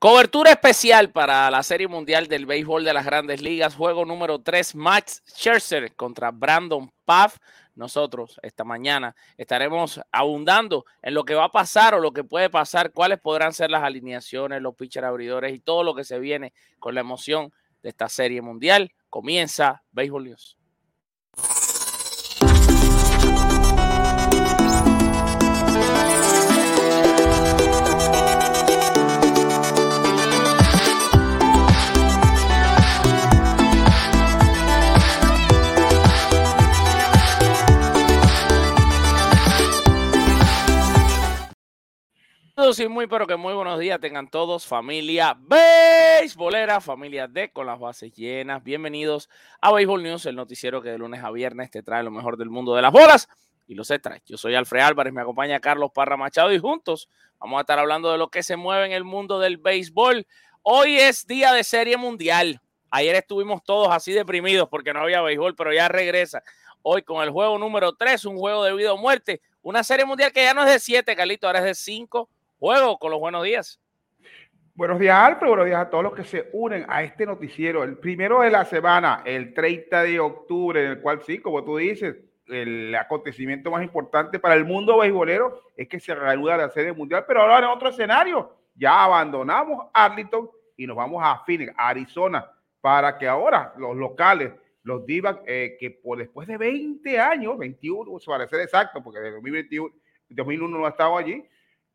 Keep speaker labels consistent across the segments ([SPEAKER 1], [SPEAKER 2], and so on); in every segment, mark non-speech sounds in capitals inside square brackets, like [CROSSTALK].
[SPEAKER 1] Cobertura especial para la Serie Mundial del Béisbol de las Grandes Ligas, juego número 3, Max Scherzer contra Brandon Pfaff. Nosotros esta mañana estaremos abundando en lo que va a pasar o lo que puede pasar, cuáles podrán ser las alineaciones, los pitcher abridores y todo lo que se viene con la emoción de esta Serie Mundial. Comienza Béisbol News. Todos y muy, pero que muy buenos días tengan todos, familia beisbolera, familia de con las bases llenas. Bienvenidos a Béisbol News, el noticiero que de lunes a viernes te trae lo mejor del mundo de las bolas y los extras. Yo soy Alfred Álvarez, me acompaña Carlos Parra Machado y juntos vamos a estar hablando de lo que se mueve en el mundo del béisbol. Hoy es día de Serie Mundial. Ayer estuvimos todos así deprimidos porque no había béisbol, pero ya regresa. Hoy con el juego número 3, un juego de vida o muerte. Una serie mundial que ya no es de 7, Carlito, ahora es de 5 Juego con los buenos días.
[SPEAKER 2] Buenos días, Alfred. Buenos días a todos los que se unen a este noticiero. El primero de la semana, el 30 de octubre, en el cual sí, como tú dices, el acontecimiento más importante para el mundo beisbolero es que se reanuda la serie mundial, pero ahora en otro escenario. Ya abandonamos Arlington y nos vamos a Phoenix, Arizona, para que ahora los locales, los Divas, eh, que por después de 20 años, 21, para ser exacto, porque de 2021, 2001 no ha estado allí,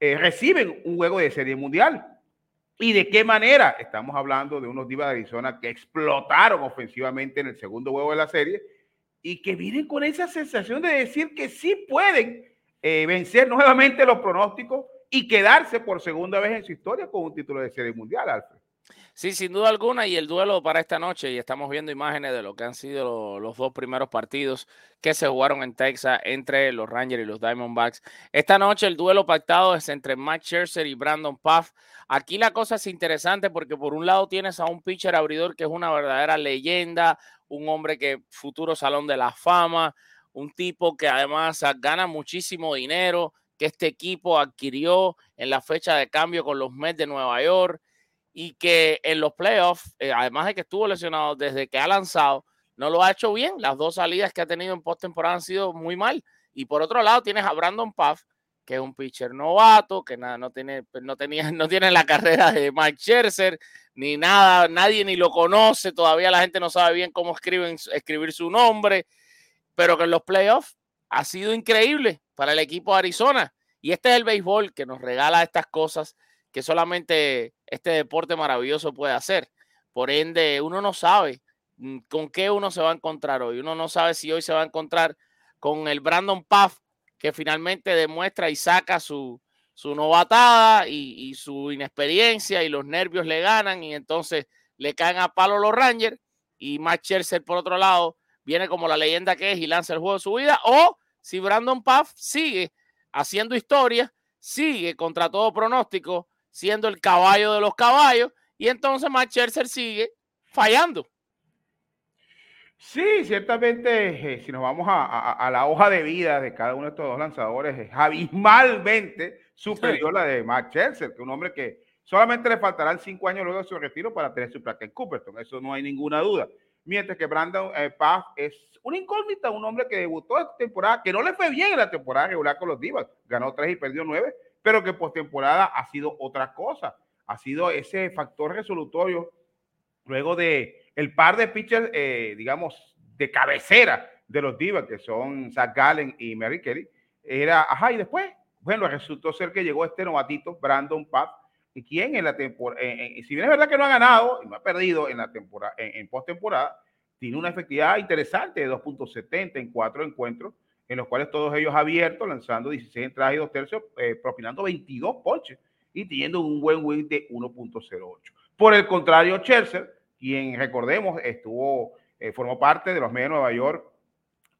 [SPEAKER 2] eh, reciben un juego de serie mundial. ¿Y de qué manera? Estamos hablando de unos Divas de Arizona que explotaron ofensivamente en el segundo juego de la serie y que vienen con esa sensación de decir que sí pueden eh, vencer nuevamente los pronósticos y quedarse por segunda vez en su historia con un título de serie mundial, Alfred.
[SPEAKER 1] Sí, sin duda alguna, y el duelo para esta noche, y estamos viendo imágenes de lo que han sido los dos primeros partidos que se jugaron en Texas entre los Rangers y los Diamondbacks. Esta noche el duelo pactado es entre Max Scherzer y Brandon Puff. Aquí la cosa es interesante porque por un lado tienes a un pitcher abridor que es una verdadera leyenda, un hombre que futuro salón de la fama, un tipo que además gana muchísimo dinero, que este equipo adquirió en la fecha de cambio con los Mets de Nueva York y que en los playoffs, eh, además de que estuvo lesionado desde que ha lanzado, no lo ha hecho bien. Las dos salidas que ha tenido en postemporada han sido muy mal. Y por otro lado tienes a Brandon Puff, que es un pitcher novato, que nada, no tiene, pues, no tenía, [LAUGHS] no tiene la carrera de Mike Scherzer, ni nada, nadie ni lo conoce, todavía la gente no sabe bien cómo escribir su nombre, pero que en los playoffs ha sido increíble para el equipo de Arizona. Y este es el béisbol que nos regala estas cosas que solamente este deporte maravilloso puede hacer. Por ende, uno no sabe mm, con qué uno se va a encontrar hoy. Uno no sabe si hoy se va a encontrar con el Brandon Puff, que finalmente demuestra y saca su, su novatada y, su inexperiencia y los nervios le ganan y entonces le caen a palo los Rangers y Max por otro lado viene como la leyenda que es y lanza el juego de su vida o si Brandon Puff sigue haciendo historia, sigue contra todo pronóstico siendo el caballo de los caballos, y entonces Max Scherzer sigue fallando.
[SPEAKER 2] Sí, ciertamente, eh, si nos vamos a, la hoja de vida de cada uno de estos dos lanzadores, es abismalmente superior a la de Max Scherzer, que un hombre que solamente le faltarán cinco años luego de su retiro para tener su placa en Cooperton, eso no hay ninguna duda. Mientras que Brandon eh, Paz es una incógnita, un hombre que debutó esta temporada, que no le fue bien en la temporada regular con los Divas, ganó tres y perdió nueve, pero que postemporada ha sido otra cosa, ha sido ese factor resolutorio luego de el par de pitchers, eh, digamos, de cabecera de los Divas, que son Zach Gallen y Mary Kelly, era, ajá, y después, bueno, resultó ser que llegó este novatito, Brandon Papp, y quien en la temporada, si bien es verdad que no ha ganado y no ha perdido en la temporada, en, postemporada, tiene una efectividad interesante de 2.70 en cuatro encuentros, en los cuales todos ellos abiertos, lanzando 16 entradas y dos tercios, eh, propinando 22 ponches y teniendo un buen win de 1.08. Por el contrario, Chelsea quien recordemos estuvo, eh, formó parte de los medios de Nueva York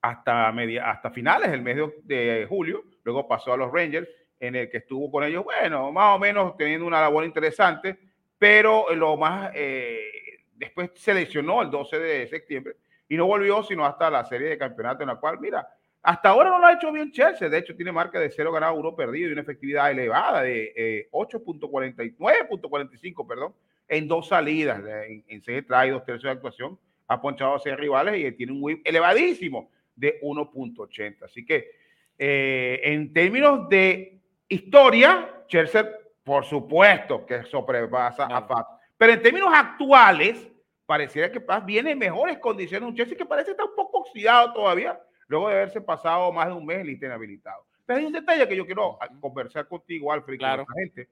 [SPEAKER 2] hasta, media, hasta finales del mes de, julio, luego pasó a los Rangers, en el que estuvo con ellos, bueno, más o menos teniendo una labor interesante, pero lo más, eh, después se lesionó el 12 de septiembre y no volvió sino hasta la serie de campeonato en la cual, mira, hasta ahora no lo ha hecho bien Chelsea, de hecho tiene marca de 0 ganado, 1 perdido y una efectividad elevada de 8.49.45, eh, perdón, en dos salidas, en, en seis y dos tercios de actuación, ha ponchado a seis rivales y tiene un whip elevadísimo de 1.80. Así que eh, en términos de historia, Chelsea, por supuesto que sobrepasa a Fat. Pero en términos actuales, pareciera que Paz viene en mejores condiciones. Un Chelsea que parece estar un poco oxidado todavía, luego de haberse pasado más de un mes en inhabilitado. Pero hay un detalle que yo quiero conversar contigo, Alfred, claro. con la gente,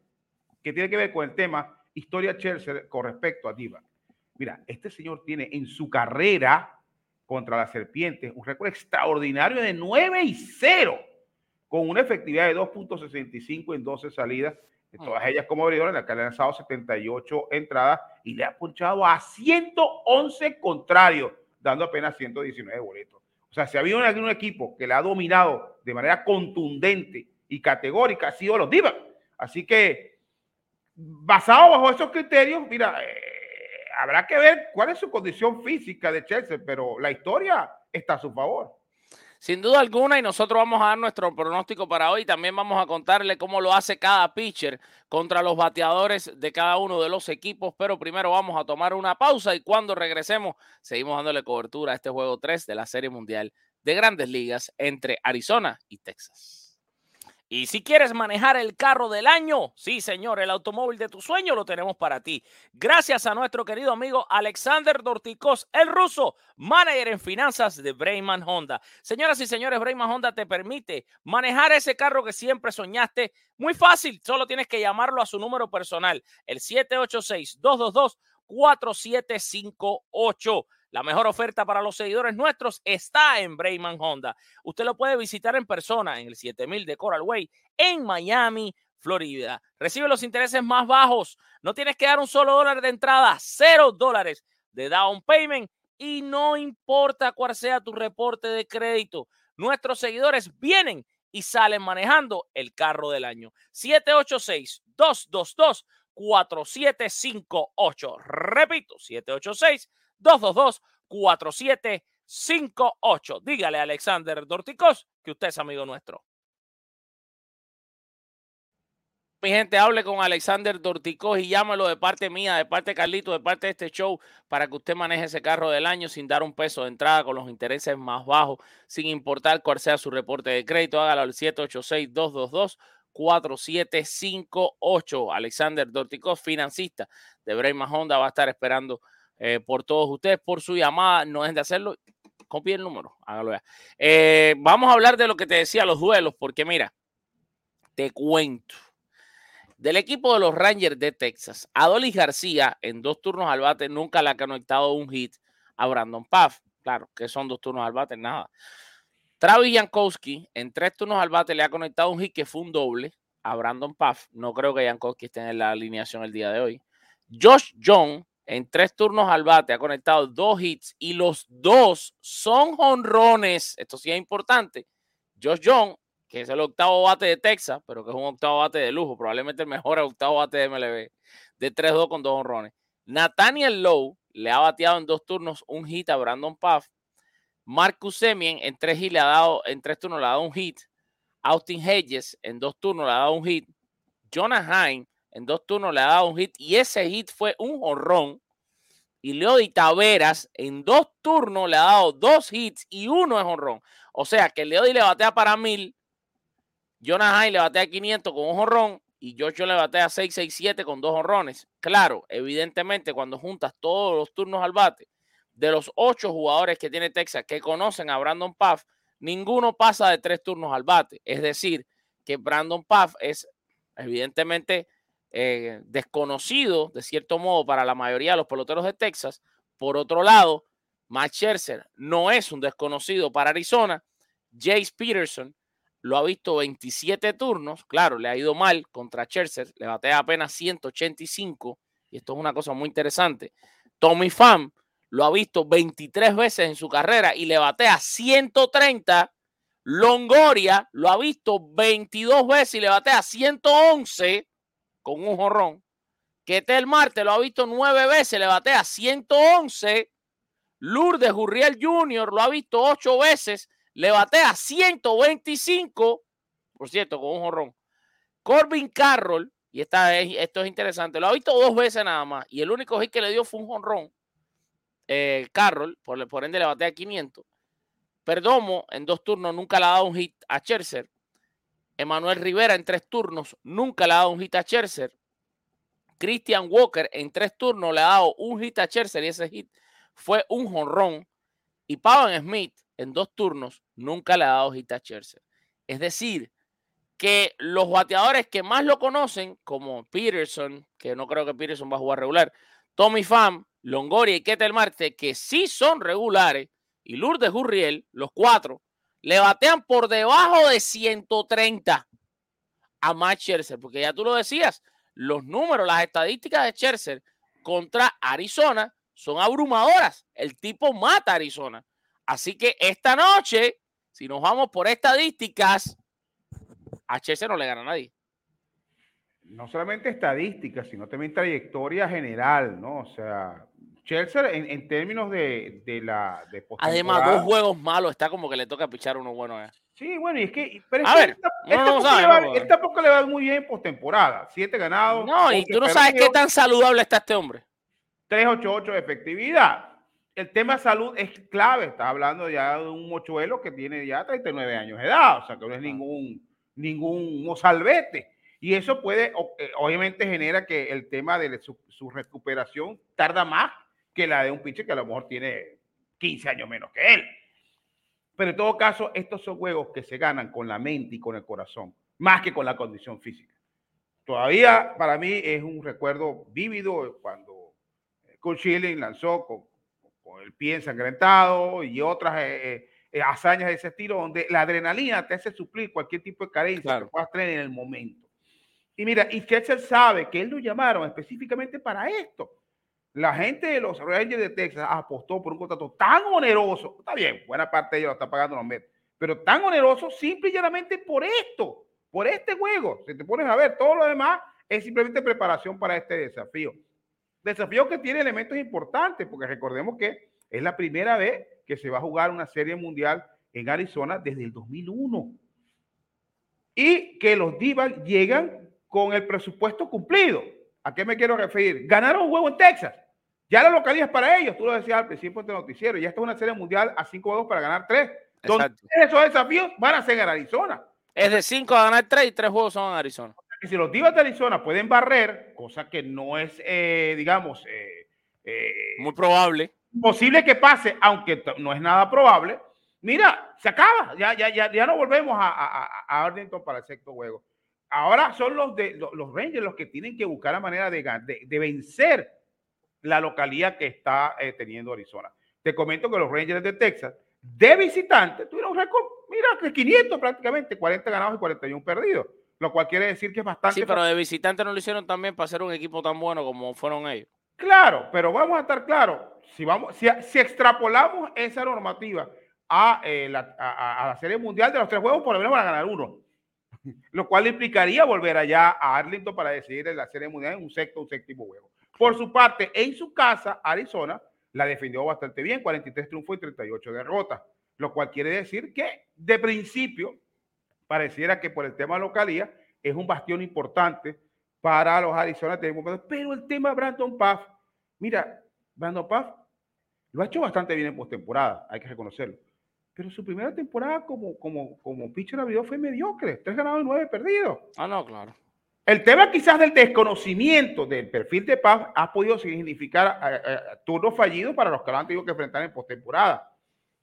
[SPEAKER 2] que tiene que ver con el tema historia Chelsea con respecto a Diva. Mira, este señor tiene en su carrera contra las serpientes un récord extraordinario de 9 y 0, con una efectividad de 2.65 en 12 salidas, de mm. todas ellas como abridor, en la que ha lanzado 78 entradas y le ha punchado a 111 contrarios, dando apenas 119 boletos. O sea, si ha habido un, equipo que le ha dominado de manera contundente y categórica, ha sido los Divas. Así que basado bajo esos criterios, mira, eh, habrá que ver cuál es su condición física de Chelsea, pero la historia está a su favor.
[SPEAKER 1] Sin duda alguna, y nosotros vamos a dar nuestro pronóstico para hoy. También vamos a contarle cómo lo hace cada pitcher contra los bateadores de cada uno de los equipos. Pero primero vamos a tomar una pausa y cuando regresemos, seguimos dándole cobertura a este juego 3 de la Serie Mundial de Grandes Ligas entre Arizona y Texas. Y si quieres manejar el carro del año, sí señor, el automóvil de tu sueño lo tenemos para ti. Gracias a nuestro querido amigo Alexander Dorticos, el ruso, manager en finanzas de Brayman Honda. Señoras y señores, Brayman Honda te permite manejar ese carro que siempre soñaste. Muy fácil, solo tienes que llamarlo a su número personal, el 786-222-4758. La mejor oferta para los seguidores nuestros está en Brayman Honda. Usted lo puede visitar en persona en el 7000 de Coral Way en Miami, Florida. Recibe los intereses más bajos. No tienes que dar un solo dólar de entrada, cero dólares de down payment y no importa cuál sea tu reporte de crédito. Nuestros seguidores vienen y salen manejando el carro del año. 786-222-4758. Repito, 786 222-4758. Dígale a Alexander Dorticos que usted es amigo nuestro. Mi gente, hable con Alexander Dorticos y llámelo de parte mía, de parte Carlito, de parte de este show, para que usted maneje ese carro del año sin dar un peso de entrada, con los intereses más bajos, sin importar cuál sea su reporte de crédito. Hágalo al 786-222-4758. Alexander Dorticos, financista de Brayman Honda, va a estar esperando eh, por todos ustedes, por su llamada. No es de hacerlo. Copie el número, hágalo ya. Eh, vamos a hablar de lo que te decía, los duelos, porque mira, te cuento. Del equipo de los Rangers de Texas, Adolis García en dos turnos al bate nunca le ha conectado un hit a Brandon Paff. Claro, que son dos turnos al bate, nada. Travis Jankowski en tres turnos al bate le ha conectado un hit que fue un doble a Brandon Paff. No creo que Jankowski esté en la alineación el día de hoy. Josh John en tres turnos al bate, ha conectado dos hits y los dos son jonrones. Esto sí es importante. Josh Young, que es el octavo bate de Texas, pero que es un octavo bate de lujo, probablemente el mejor [LAUGHS] octavo bate de MLB, de 3-2 con dos honrones. Nathaniel Lowe le ha bateado en dos turnos un hit a Brandon Puff Marcus Semien en tres, le ha dado, en tres turnos le ha dado un hit. Austin Hedges en dos turnos le ha dado un hit. Jonah Hine en dos turnos le ha dado un hit y ese hit fue un jorrón. Y Leody Taveras en dos turnos le ha dado dos hits y uno es honrón. O sea que Leody le batea para mil, Jonah Hine le batea 500 con un jorrón y Joshua le batea 667 con dos honrones. Claro, evidentemente cuando juntas todos los turnos al bate de los ocho jugadores que tiene Texas que conocen a Brandon Paff, ninguno pasa de tres turnos al bate. Es decir, que Brandon Paff es evidentemente eh, desconocido de cierto modo para la mayoría de los peloteros de Texas. Por otro lado, Matt Scherzer no es un desconocido para Arizona. Jace Peterson lo ha visto 27 turnos. Claro, le ha ido mal contra Scherzer. Le batea apenas 185. Y esto es una cosa muy interesante. Tommy Pham lo ha visto 23 veces en su carrera y le batea 130. Longoria lo ha visto 22 veces y le batea 111 con un jorrón. Ketel Marte lo ha visto 9 veces, le batea 111. Lourdes Gurriel Jr. lo ha visto 8 veces, le batea 125. Por cierto, con un jorrón. Corbin Carroll, y esta esto es interesante, lo ha visto dos veces nada más. Y el único hit que le dio fue un jonrón. Eh, Carroll, por, por ende le batea 500. Perdomo en dos turnos nunca le ha dado un hit a Scherzer. Emanuel Rivera en tres turnos nunca le ha dado un hit a Scherzer. Christian Walker en tres turnos le ha dado un hit a Scherzer y ese hit fue un jonrón. Y Pavan Smith en dos turnos nunca le ha dado hit a Scherzer. Es decir, que los bateadores que más lo conocen, como Peterson, que no creo que Peterson va a jugar regular, Tommy Pham, Longoria y Ketel Marte, que sí son regulares, y Lourdes Gurriel, los cuatro, le batean por debajo de 130 a Matt Scherzer, porque ya tú lo decías, los números, las estadísticas de Scherzer contra Arizona son abrumadoras. El tipo mata a Arizona. Así que esta noche, si nos vamos por estadísticas, a Scherzer no le gana a nadie.
[SPEAKER 2] No solamente estadísticas, sino también trayectoria general, ¿no? O sea, Chelsea en, términos de, la de
[SPEAKER 1] Además, dos juegos malos, está como que le toca pichar uno bueno. Eh.
[SPEAKER 2] Sí, bueno, y es que. Pero a ver, él, tampoco le va muy bien postemporada. Siete ganados.
[SPEAKER 1] No, y tú no sabes qué tan saludable está este hombre.
[SPEAKER 2] 388 de efectividad. El tema salud es clave. Está hablando ya de un mochuelo que tiene ya 39 años de edad. O sea, que no es ningún, ningún mozalbete. Y eso puede, eh, obviamente, genera que el tema de su, su recuperación tarda más que la de un pitcher que a lo mejor tiene 15 años menos que él. Pero en todo caso, estos son juegos que se ganan con la mente y con el corazón, más que con la condición física. Todavía para mí es un recuerdo vívido cuando Kurt Schilling lanzó con, el pie ensangrentado y otras eh, eh, eh, hazañas de ese estilo, donde la adrenalina te hace suplir cualquier tipo de carencia que puedas tener en el momento. Y mira, y Ketchel sabe que él lo llamaron específicamente para esto la gente de los Rangers de Texas apostó por un contrato tan oneroso. Está bien, buena parte de ellos lo está pagando los Mets, pero tan oneroso simple y llanamente por esto, por este juego. Si te pones a ver, todo lo demás es simplemente preparación para este desafío. Desafío que tiene elementos importantes, porque recordemos que es la primera vez que se va a jugar una serie mundial en Arizona desde el 2001. Y que los Divas llegan con el presupuesto cumplido. ¿A qué me quiero referir? Ganaron un juego en Texas. Ya la localidad es para ellos. Tú lo decías al principio de noticiero. Ya está una serie mundial a cinco juegos para ganar tres. Entonces, esos desafíos van a ser en Arizona.
[SPEAKER 1] Es de cinco a ganar tres y tres juegos son en Arizona.
[SPEAKER 2] Y si los Divas de Arizona pueden barrer, cosa que no es, eh, digamos, eh,
[SPEAKER 1] eh, muy probable.
[SPEAKER 2] Posible que pase, aunque no es nada probable. Mira, se acaba. Ya, ya, ya, ya no volvemos a, a, a Arlington para el sexto juego. Ahora son los, de, los, Rangers los que tienen que buscar la manera de, de, vencer la localidad que está eh, teniendo Arizona. Te comento que los Rangers de Texas, de visitante, tuvieron un récord, mira, de 500 prácticamente, 40 ganados y 41 perdidos, lo cual quiere decir que es bastante.
[SPEAKER 1] Sí, pero de visitante no lo hicieron también para ser un equipo tan bueno como fueron ellos.
[SPEAKER 2] Claro, pero vamos a estar claros, si, vamos, si, si extrapolamos esa normativa a, eh, la, a, a, la Serie Mundial de los tres juegos, por lo menos van a ganar uno [LAUGHS] lo cual implicaría volver allá a Arlington para decidir en la Serie Mundial en un sexto o séptimo juego. Por su parte, en su casa, Arizona la defendió bastante bien, 43 triunfos y 38 derrotas. lo cual quiere decir que de principio pareciera que por el tema de localía es un bastión importante para los Arizona pero el tema Brandon Puff, mira, Brandon Puff lo ha hecho bastante bien en postemporada, hay que reconocerlo. Pero su primera temporada como, como, como pitcher abridor fue mediocre, tres ganados y nueve perdidos.
[SPEAKER 1] Ah, no, claro.
[SPEAKER 2] El tema quizás del desconocimiento del perfil de Paz ha podido significar turnos fallidos para los que lo han tenido que enfrentar en postemporada.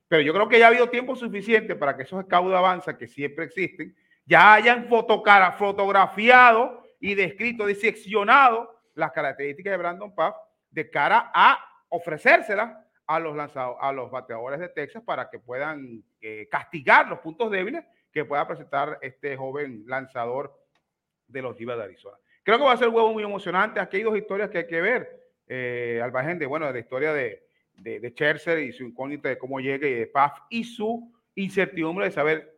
[SPEAKER 2] Pero yo creo que ya ha habido tiempo suficiente para que esos scouts de avanza que siempre existen ya hayan fotografiado y descrito, diseccionado las características de Brandon Paz de cara a ofrecérselas a los lanzados, a los bateadores de Texas para que puedan eh, castigar los puntos débiles que pueda presentar este joven lanzador de los Divas de Arizona. Creo que va a ser un juego muy emocionante. Aquí hay dos historias que hay que ver. Eh, al margen de, bueno, de la historia de, de, de Scherzer y su incógnita de cómo llega y de Paf y su incertidumbre de saber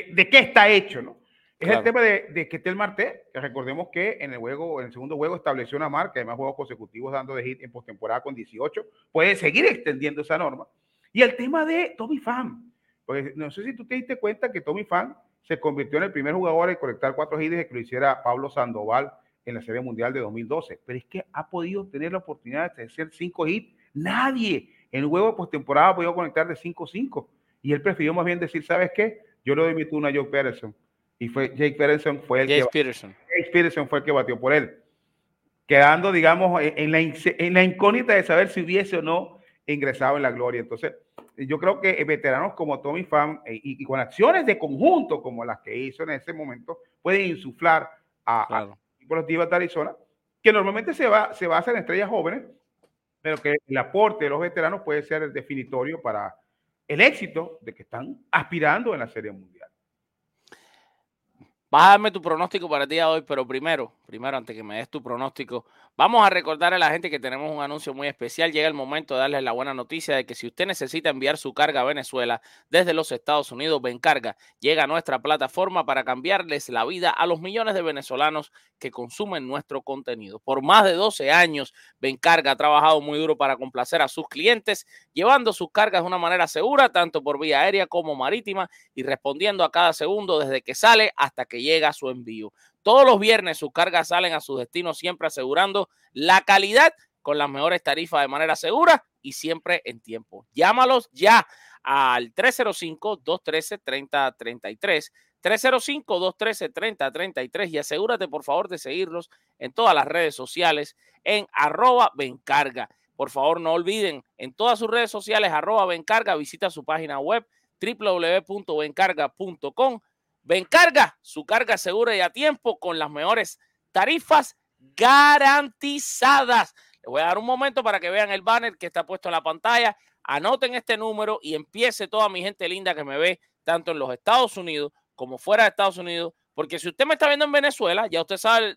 [SPEAKER 2] De qué está hecho, ¿no? Es el tema de, de Ketel Marte, que recordemos que en el juego, en el segundo juego estableció una marca, además juegos consecutivos dando de hit en postemporada con 18, puede seguir extendiendo esa norma. Y el tema de Tommy Pham, porque no sé si tú te diste cuenta que Tommy Pham se convirtió en el primer jugador en conectar cuatro hits que lo hiciera Pablo Sandoval en la Serie Mundial de 2012, pero es que ha podido tener la oportunidad de hacer cinco hits. Nadie en el juego de postemporada ha podido conectar de 5-5. Y él prefirió más bien decir, ¿sabes qué? Yo le doy mi turno a Jake Peterson. Y fue Jake Peterson fue el
[SPEAKER 1] Jake
[SPEAKER 2] que
[SPEAKER 1] Peterson.
[SPEAKER 2] Jake Peterson fue el que batió por él. Quedando, digamos, en la, en la incógnita de saber si hubiese o no ingresado en la gloria. Entonces, yo creo que veteranos como Tommy Pham y, y, con acciones de conjunto como las que hizo en ese momento pueden insuflar a, claro. a los de Arizona, que normalmente se, va, se basa en estrellas jóvenes, pero que el aporte de los veteranos puede ser el definitorio para, el éxito de que están aspirando en la Serie Mundial.
[SPEAKER 1] Vas a darme tu pronóstico para el día de hoy, pero primero, primero, antes que me des tu pronóstico, vamos a recordar a la gente que tenemos un anuncio muy especial. Llega el momento de darles la buena noticia de que si usted necesita enviar su carga a Venezuela desde los Estados Unidos, Bencarga llega a nuestra plataforma para cambiarles la vida a los millones de venezolanos que consumen nuestro contenido. Por más de 12 años, Bencarga ha trabajado muy duro para complacer a sus clientes, llevando sus cargas de una manera segura, tanto por vía aérea como marítima, y respondiendo a cada segundo desde que sale hasta que llega su envío. Todos los viernes sus cargas salen a su destino siempre asegurando la calidad con las mejores tarifas de manera segura y siempre en tiempo. Llámalos ya al 305-213-3033. 305-213-3033 y asegúrate por favor de seguirlos en todas las redes sociales en arroba bencarga. Por favor no olviden en todas sus redes sociales arroba bencarga, visita su página web www.bencarga.com Bencarga, su carga segura y a tiempo con las mejores tarifas garantizadas. Les voy a dar un momento para que vean el banner que está puesto en la pantalla. Anoten este número y empiece toda mi gente linda que me ve tanto en los Estados Unidos como fuera de Estados Unidos. Porque si usted me está viendo en Venezuela, ya usted sabe,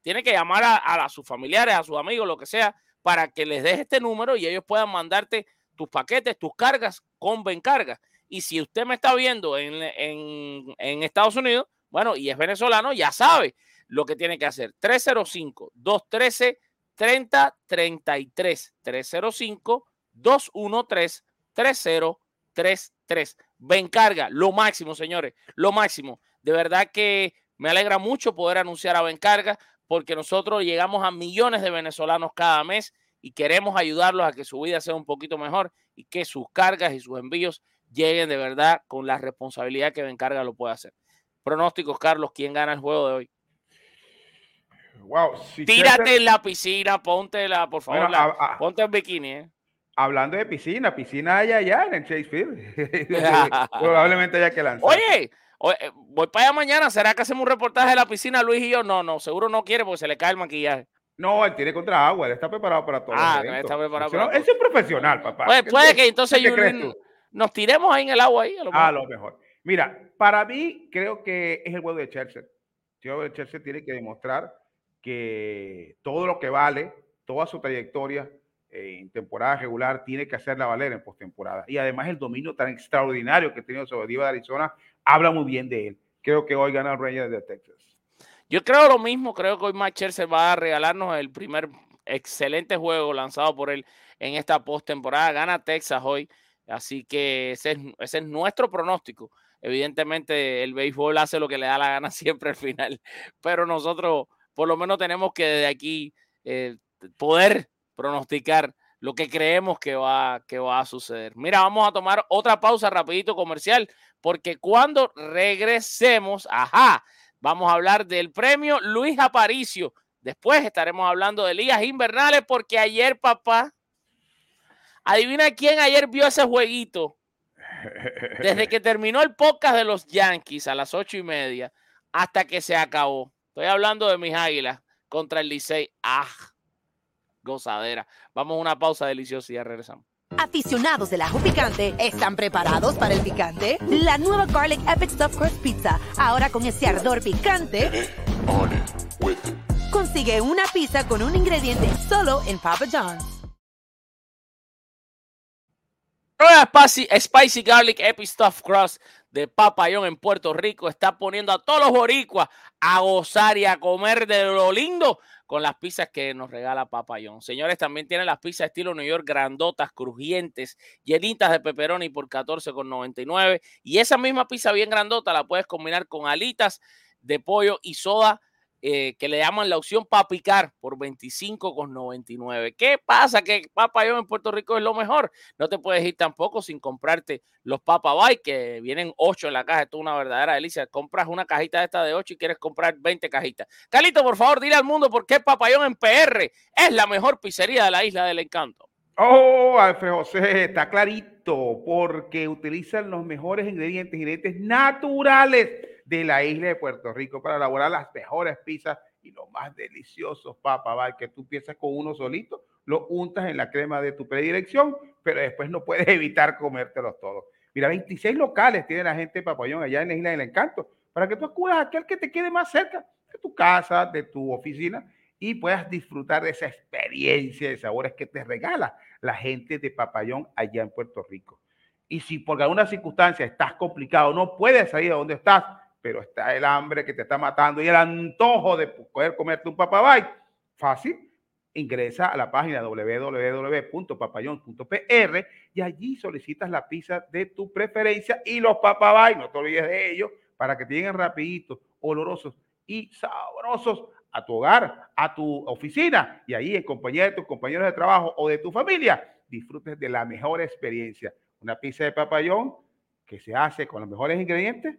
[SPEAKER 1] tiene que llamar a, sus familiares, a sus amigos, lo que sea, para que les deje este número y ellos puedan mandarte tus paquetes, tus cargas con Bencarga. Y si usted me está viendo en, en, Estados Unidos, bueno, y es venezolano, ya sabe lo que tiene que hacer. 305-213-3033. 305-213-3033. Bencarga, lo máximo, señores, lo máximo. De verdad que me alegra mucho poder anunciar a Bencarga porque nosotros llegamos a millones de venezolanos cada mes y queremos ayudarlos a que su vida sea un poquito mejor y que sus cargas y sus envíos lleguen de verdad con la responsabilidad que Bencarga lo puede hacer. Pronósticos, Carlos, ¿quién gana el juego de hoy?
[SPEAKER 2] Wow,
[SPEAKER 1] si Tírate Chester... en la piscina, ponte la, por favor, bueno, la, a, a, ponte el bikini. ¿eh?
[SPEAKER 2] Hablando de piscina, piscina hay allá en el Shakespeare. [LAUGHS] [LAUGHS] Probablemente haya que lanzar.
[SPEAKER 1] Oye, voy para allá mañana. ¿Será que hacemos un reportaje de la piscina, Luis y yo? No, no, seguro no quiere porque se le cae el maquillaje.
[SPEAKER 2] No, él tiene contra agua, él está preparado para todo.
[SPEAKER 1] Ah, está preparado
[SPEAKER 2] para Él es un profesional, papá.
[SPEAKER 1] Pues puede que entonces Yulín, nos tiremos ahí en el agua ahí.
[SPEAKER 2] A lo, a lo mejor. Mira, para mí creo que es el juego de Chelsea. El Chelsea tiene que demostrar que todo lo que vale, toda su trayectoria en temporada regular, tiene que hacerla valer en postemporada. Y además el dominio tan extraordinario que ha tenido sobre Diva de Arizona habla muy bien de él. Creo que hoy gana el Rangers de Texas.
[SPEAKER 1] Yo creo lo mismo, creo que hoy Matt Chelsea va a regalarnos el primer excelente juego lanzado por él en esta postemporada. Gana Texas hoy, así que ese es, nuestro pronóstico. Evidentemente el béisbol hace lo que le da la gana [LAUGHS] siempre al final, pero nosotros por lo menos tenemos que desde aquí eh, poder pronosticar lo que creemos que va, que va a suceder. Mira, vamos a tomar otra pausa rapidito comercial, porque cuando regresemos, ajá, vamos a hablar del premio Luis Aparicio. Después estaremos hablando de ligas invernales, porque ayer, papá, adivina quién ayer vio ese jueguito. [LAUGHS] Desde que terminó el podcast de los Yankees a las ocho y media hasta que se acabó. Estoy hablando de mis águilas contra el Licey. ¡Ah! Gozadera. Vamos a una pausa deliciosa y ya regresamos.
[SPEAKER 3] Aficionados del ajo picante, ¿están preparados para el picante? La nueva Garlic Epic Stuffed Crust Pizza, ahora con ese ardor picante. Consigue una pizza con un ingrediente solo en Papa John's.
[SPEAKER 1] Spicy, Spicy Garlic Epic Stuffed Crust de Papayón en Puerto Rico está poniendo a todos los boricuas a gozar y a comer de lo lindo con las pizzas que nos regala Papayón. Señores, también tienen las pizzas estilo New York, grandotas, crujientes, llenitas de pepperoni por $14,99. Y esa misma pizza bien grandota la puedes combinar con alitas de pollo y soda eh, que le llaman la opción para picar por 25,99. ¿Qué pasa? Que Papayón en Puerto Rico es lo mejor. No te puedes ir tampoco sin comprarte los Papa Bite, que vienen 8 en la caja. Esto es una verdadera delicia. Compras una cajita de esta de 8 y quieres comprar 20 cajitas. Calito, por favor, dile al mundo por qué Papayón en PR es la mejor pizzería de la Isla del Encanto.
[SPEAKER 2] Oh, Alfredo José, está clarito, porque utilizan los mejores ingredientes, ingredientes naturales de la isla de Puerto Rico para elaborar las mejores pizzas y los más deliciosos papas, que tú piensas con uno solito, lo untas en la crema de tu predilección, pero después no puedes [LAUGHS] evitar comértelos todos. Mira, 26 locales tiene la gente de Papayón allá en la Isla del Encanto, para que tú acudas aquel que te quede más cerca de tu casa, de tu oficina, y puedas disfrutar de esa experiencia de sabores que te regala la gente de Papayón allá en Puerto Rico. Y si por alguna circunstancia estás complicado, no puedes salir de donde estás, pero está el hambre que te está matando y el antojo de poder comerte un papabay, fácil, ingresa a la página www.papayón.pr y allí solicitas la pizza de tu preferencia y los papabay, no te olvides de ellos, para que te lleguen rapiditos, olorosos y sabrosos a tu hogar, a tu oficina y ahí en compañía de tus compañeros de trabajo o de tu familia, disfrutes de la mejor experiencia. Una pizza de papayón que se hace con los mejores ingredientes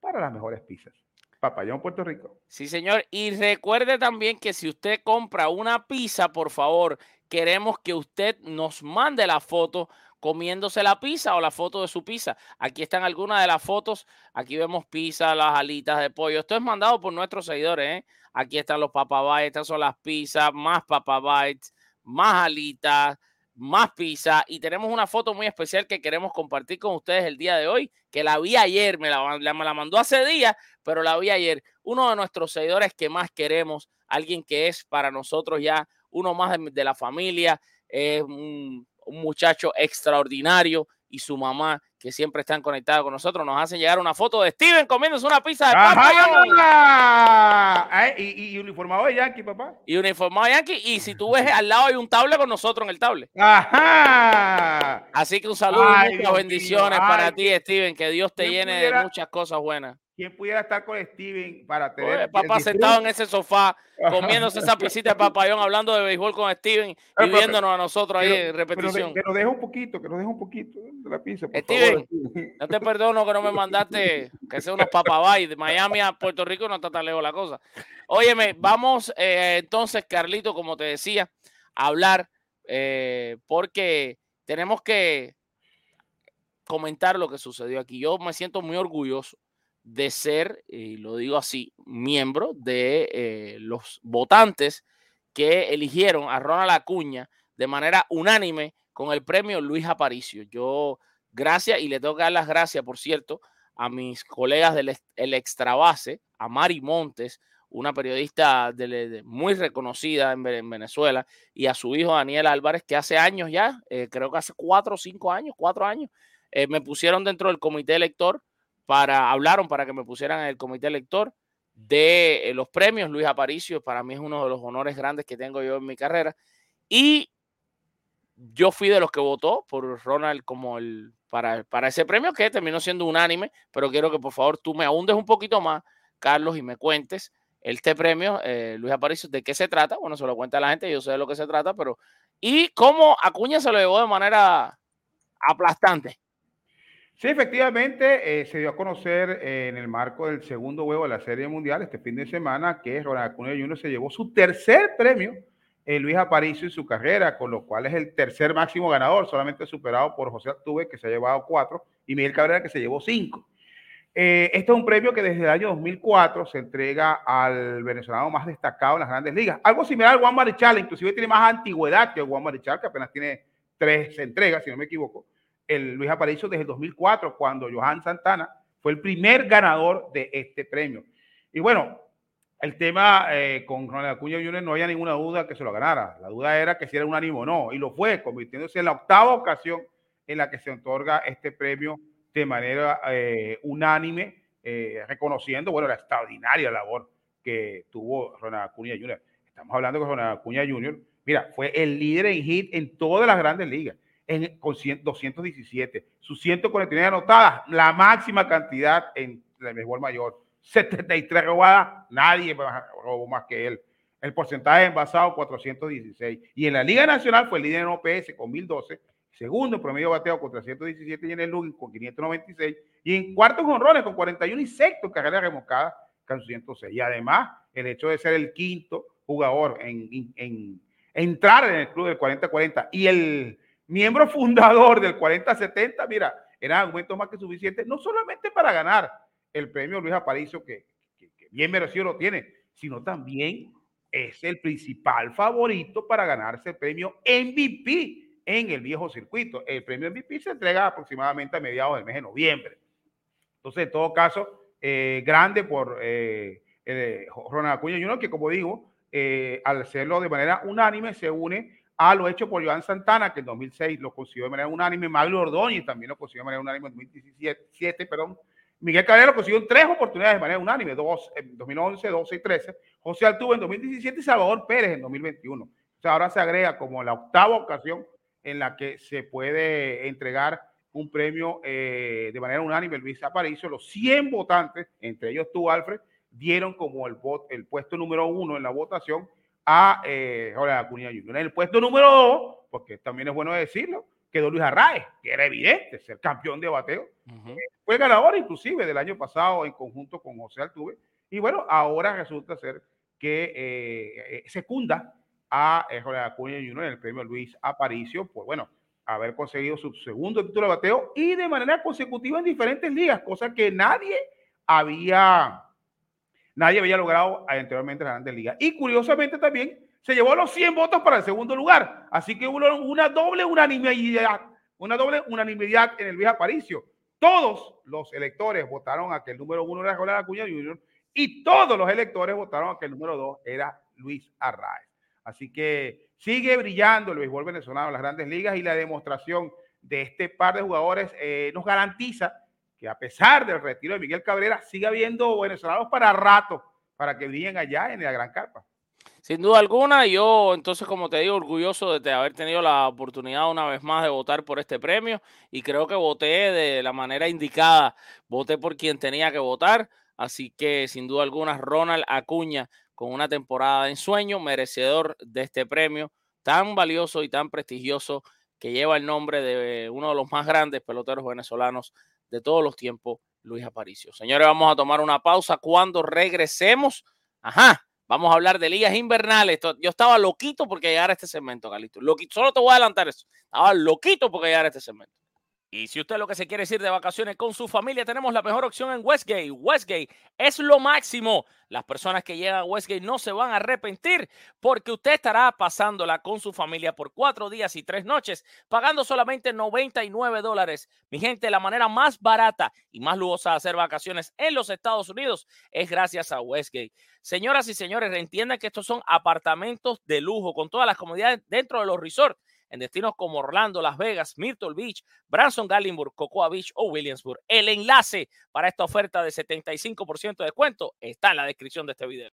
[SPEAKER 2] para las mejores pizzas. Papayón, Puerto Rico.
[SPEAKER 1] Sí, señor. Y recuerde también que si usted compra una pizza, por favor, queremos que usted nos mande la foto comiéndose la pizza o la foto de su pizza. Aquí están algunas de las fotos. Aquí vemos pizza, las alitas de pollo. Esto es mandado por nuestros seguidores. ¿eh? Aquí están los papabites, estas son las pizzas, más papabites, más alitas, más pizza y tenemos una foto muy especial que queremos compartir con ustedes el día de hoy, que la vi ayer, me la, me la mandó hace días, pero la vi ayer. Uno de nuestros seguidores que más queremos, alguien que es para nosotros ya uno más de, la familia, es un muchacho extraordinario y su mamá que siempre están conectados con nosotros, nos hacen llegar una foto de Steven comiéndose una pizza de
[SPEAKER 2] papa. Y, y, uniformado de Yankee, papá.
[SPEAKER 1] Y uniformado de Yankee. Y si tú ves al lado hay un tablet con nosotros en el tablet.
[SPEAKER 2] Ajá.
[SPEAKER 1] Así que un saludo y muchas bendiciones para ti, Steven. Que Dios te llene de muchas cosas buenas.
[SPEAKER 2] ¿Quién pudiera estar con Steven para tener.
[SPEAKER 1] Oye, papá sentado en ese sofá, comiéndose esa pisita de papayón, hablando de béisbol con Steven y pero, viéndonos a nosotros ahí en repetición.
[SPEAKER 2] que nos deje un poquito, que nos deje un poquito de la pizza. Por
[SPEAKER 1] Steven, favor. no te perdono que no me mandaste que sea unos papabay. De Miami a Puerto Rico no está tan lejos la cosa. Óyeme, vamos eh, entonces, Carlito, como te decía, a hablar, eh, porque tenemos que comentar lo que sucedió aquí. Yo me siento muy orgulloso de ser, y lo digo así, miembro de eh, los votantes que eligieron a Ronald Acuña de manera unánime con el premio Luis Aparicio. Yo Gracias, y le tengo que dar las gracias, por cierto, a mis colegas del el extrabase, a Mari Montes, una periodista muy reconocida en, Venezuela, y a su hijo Daniel Álvarez, que hace años ya, eh, creo que hace cuatro o cinco años, cuatro años, eh, me pusieron dentro del comité elector para, hablaron para que me pusieran en el comité elector de eh, los premios Luis Aparicio, para mí es uno de los honores grandes que tengo yo en mi carrera, y yo fui de los que votó por Ronald como el para, para ese premio que terminó siendo unánime, pero quiero que por favor tú me ahundes un poquito más, Carlos, y me cuentes este premio, eh, Luis Aparicio, ¿de qué se trata? Bueno, se lo cuenta la gente, yo sé de lo que se trata, pero ¿y cómo Acuña se lo llevó de manera aplastante?
[SPEAKER 2] Sí, efectivamente, eh, se dio a conocer eh, en el marco del segundo huevo de la Serie Mundial este fin de semana que Ronald Acuña Jr. se llevó su tercer premio en Luis Aparicio en su carrera, con lo cual es el tercer máximo ganador, solamente superado por José Altuve, que se ha llevado cuatro, y Miguel Cabrera, que se llevó cinco. Eh, este es un premio que desde el año 2004 se entrega al venezolano más destacado en las grandes ligas. Algo similar al Juan Marichal, inclusive tiene más antigüedad que el Juan Marichal, que apenas tiene tres entregas, si no me equivoco. El Luis Aparicio desde el 2004, cuando Johan Santana fue el primer ganador de este premio. Y bueno, el tema eh, con Ronald Acuña Jr. no había ninguna duda que se lo ganara. La duda era que si era unánimo o no, y lo fue, convirtiéndose en la octava ocasión en la que se otorga este premio de manera eh, unánime, eh, reconociendo, bueno, la extraordinaria labor que tuvo Ronald Acuña Jr. Estamos hablando que Ronald Acuña Jr., mira, fue el líder en hit en todas las grandes ligas, en, con 217, sus 149 anotadas, la máxima cantidad en el mejor mayor, [LAUGHS] 73 robadas, nadie robó más que él. El porcentaje envasado, 416. Y en la Liga Nacional fue el líder en OPS con 1012 segundo en promedio bateo con 317 y en el Lugin con 596 y en cuarto jonrones con 41 y sexto carrera remolcada con 106. Y además, el hecho de ser el quinto jugador en, entrar en el club del 40-40 y el miembro [LAUGHS] fundador del 40-70, mira, era argumento más que suficiente, no solamente para ganar el premio Luis Aparicio, que, que bien merecido lo tiene, sino también es el principal favorito para ganarse el premio MVP en el viejo circuito. El premio MVP se entrega aproximadamente a mediados del mes de noviembre. Entonces, en todo caso, eh, grande por eh, eh, Ronald Acuña Jr., que como digo, al hacerlo de manera unánime, se une a lo hecho por Joan Santana, que en 2006 lo consiguió de manera unánime, Maglio Ordóñez también lo consiguió de manera unánime en 2017, perdón. Miguel Cabrera lo consiguió en tres oportunidades de manera unánime, dos en 2011, 12 y 13. José Altuve en 2017 y Salvador Pérez en 2021. O sea, ahora se agrega como la octava ocasión en la que se puede entregar un premio eh, de manera unánime. Luis Aparicio, los 100 votantes, entre ellos tú, Alfred, dieron como el, el puesto número uno en la votación a eh, Jorge Acuña Jr. En el puesto número dos, porque también es bueno decirlo, quedó Luis Arraez, que era evidente ser campeón de bateo. Fue ganador inclusive del año pasado en conjunto con José Altuve. Y bueno, ahora resulta ser que eh, secunda a Jorge Acuña Jr. en el premio Luis Aparicio por, bueno, haber conseguido su segundo título de bateo y de manera consecutiva en diferentes ligas, cosa que nadie había, nadie había logrado anteriormente en la Grandes Ligas. Y curiosamente también se llevó los 100 votos para el segundo lugar, así que hubo una doble unanimidad, una doble unanimidad en el Luis Aparicio. Todos los electores votaron a que el número uno era Jorge Acuña Jr. y todos los electores votaron a que el número dos era Luis Arraez. Así que sigue brillando el béisbol venezolano en las grandes ligas y la demostración de este par de jugadores eh, nos garantiza que a pesar del retiro de Miguel Cabrera, sigue habiendo venezolanos para rato para que brillen allá en la Gran Carpa.
[SPEAKER 1] Sin duda alguna, yo entonces, como te digo, orgulloso de haber tenido la oportunidad una vez más de votar por este premio y creo que voté de la manera indicada, voté por quien tenía que votar, así que sin duda alguna, Ronald Acuña con una temporada de ensueño, merecedor de este premio tan valioso y tan prestigioso que lleva el nombre de uno de los más grandes peloteros venezolanos de todos los tiempos, Luis Aparicio. Señores, vamos a tomar una pausa. Cuando regresemos, ajá, vamos a hablar de ligas invernales. Yo estaba loquito porque llegara este segmento, Galito. Loquito, solo te voy a adelantar eso. Estaba loquito porque llegara este segmento. Y si usted lo que se quiere es ir de vacaciones con su familia, tenemos la mejor opción en Westgate. Westgate es lo máximo. Las personas que llegan a Westgate no se van a arrepentir porque usted estará pasándola con su familia por cuatro días y tres noches, pagando solamente 99 dólares. Mi gente, la manera más barata y más lujosa de hacer vacaciones en los Estados Unidos es gracias a Westgate. Señoras y señores, entiendan que estos son apartamentos de lujo con todas las comodidades dentro de los resorts en destinos como Orlando, Las Vegas, Myrtle Beach, Branson, Gallenburg, Cocoa Beach o Williamsburg. El enlace para esta oferta de 75% de descuento está en la descripción de este video.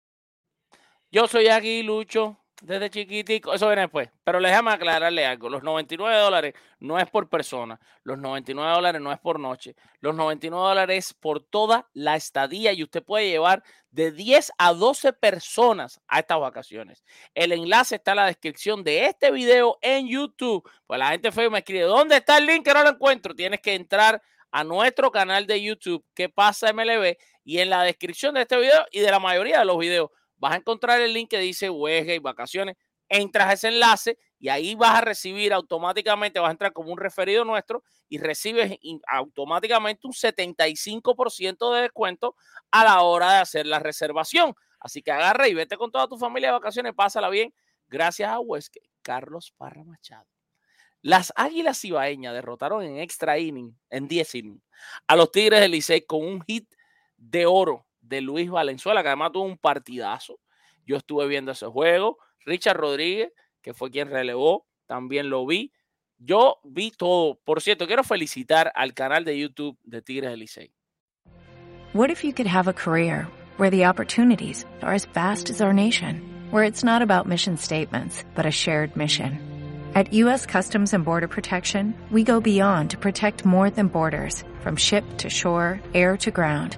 [SPEAKER 1] Yo soy Aguilucho desde chiquitico, eso viene después. Pero déjame aclararle algo. Los 99 dólares no es por persona. Los 99 dólares no es por noche. Los 99 dólares es por toda la estadía y usted puede llevar de 10 a 12 personas a estas vacaciones. El enlace está en la descripción de este video en YouTube. Pues la gente fue me escribe, ¿dónde está el link que no lo encuentro? Tienes que entrar a nuestro canal de YouTube, que pasa MLB? Y en la descripción de este video y de la mayoría de los videos vas a encontrar el link que dice y Vacaciones. Entras a ese enlace y ahí vas a recibir automáticamente, vas a entrar como un referido nuestro y recibes automáticamente un 75% de descuento a la hora de hacer la reservación. Así que agarra y vete con toda tu familia de vacaciones, pásala bien. Gracias a Huesque, Carlos Parra Machado. Las Águilas Ibaeñas derrotaron en extra inning, en 10 innings, a los Tigres del Licey con un hit de oro de Luis Valenzuela, que además tuvo un partidazo. Yo estuve viendo ese juego. Richard Rodríguez, que fue quien relevó, también lo vi. Yo vi todo. Por cierto, quiero felicitar al canal de YouTube de Tigres del Licey.
[SPEAKER 4] What if you could have a career where the opportunities are as vast as our nation, where it's not about mission statements, but a shared mission? At U.S. Customs and Border Protection, we go beyond to protect more than borders, from ship to shore, air to ground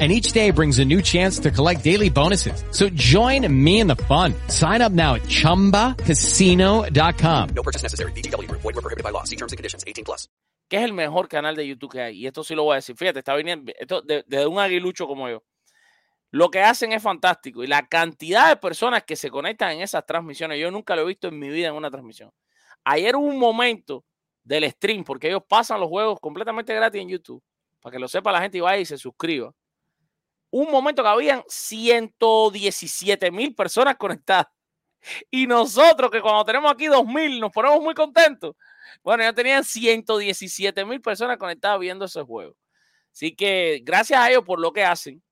[SPEAKER 5] and each day brings a new chance to collect daily bonuses. So join me in the fun. Sign up now at ChumbaCasino.com.
[SPEAKER 6] No purchase necessary. BGW. Void were prohibited by law. See terms and conditions. 18 plus.
[SPEAKER 1] ¿Qué es el mejor canal de YouTube que hay? Y esto sí lo voy a decir. Fíjate, está viniendo esto de, de un aguilucho como yo. Lo que hacen es fantástico y la cantidad de personas que se conectan en esas transmisiones, yo nunca lo he visto en mi vida en una transmisión. Ayer hubo un momento del stream, porque ellos pasan los juegos completamente gratis en YouTube, para que lo sepa la gente y vaya y se suscriba un momento que habían 117 mil personas conectadas. Y nosotros, que cuando tenemos aquí 2.000 nos ponemos muy contentos. Bueno, ya tenían 117 mil personas conectadas viendo ese juego. Así que gracias a ellos por lo que hacen.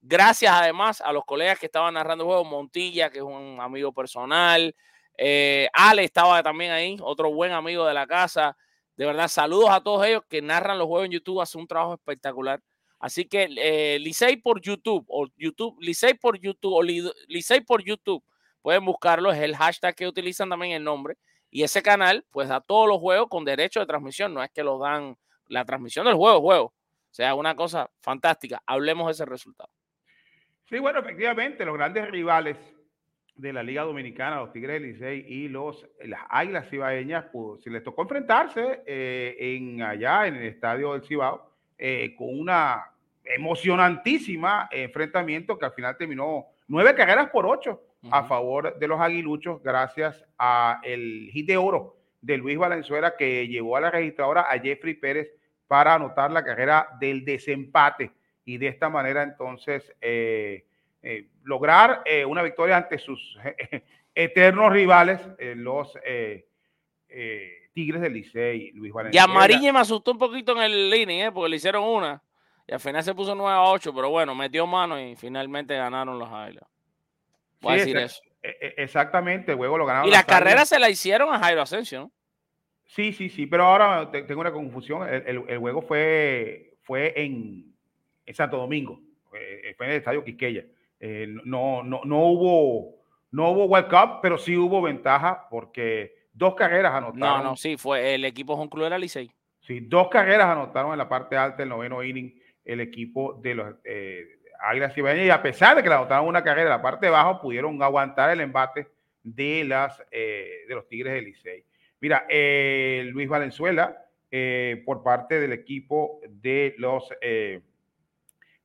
[SPEAKER 1] Gracias además a los colegas que estaban narrando el juego. Montilla, que es un amigo personal. Eh, Ale estaba también ahí, otro buen amigo de la casa. De verdad, saludos a todos ellos que narran los juegos en YouTube. Hacen un trabajo espectacular. Así que eh, Licey por YouTube o YouTube, Licey por YouTube o Licey por YouTube, pueden buscarlo, es el hashtag que utilizan también el nombre. Y ese canal, pues da todos los juegos con derecho de transmisión, no es que los dan la transmisión del juego, juego. O sea, una cosa fantástica. Hablemos de ese resultado.
[SPEAKER 2] Sí, bueno, efectivamente, los grandes rivales de la Liga Dominicana, los Tigres del Licey y los, las Águilas Cibaeñas, pues, se les tocó enfrentarse eh, en, allá en el estadio del Cibao eh, con una emocionantísima enfrentamiento que al final terminó nueve carreras por ocho a favor de los aguiluchos gracias a el hit de oro de Luis Valenzuela que llevó a la registradora a Jeffrey Pérez para anotar la carrera del desempate y de esta manera entonces eh, eh, lograr una victoria ante sus [LAUGHS] eternos rivales, los Tigres del Licey, Luis Valenzuela.
[SPEAKER 1] Y Amarilla me asustó un poquito en el inning, ¿eh? porque le hicieron una. Y al final se puso 9 a 8, pero bueno, metió mano y finalmente ganaron los Highlands. Voy a decir eso.
[SPEAKER 2] E, e, exactamente, el juego lo ganaron.
[SPEAKER 1] Y la carrera se la hicieron a Jairo Asensio, ¿no?
[SPEAKER 2] Sí, sí, sí, pero ahora tengo una confusión. El, juego fue, fue en, Santo Domingo, fue en el estadio Quisqueya. Eh, no, no, no hubo No hubo World Cup, pero sí hubo ventaja porque dos carreras anotaron.
[SPEAKER 1] No, no, sí, fue el equipo Club era Licey.
[SPEAKER 2] Sí, dos carreras anotaron en la parte alta del noveno inning el equipo de los eh, Águilas Cibaeñas y a pesar de que le anotaron una carrera en la parte de abajo, pudieron aguantar el embate de, las, eh, de los Tigres de Licey. Mira, eh, Luis Valenzuela, eh, por parte del equipo de los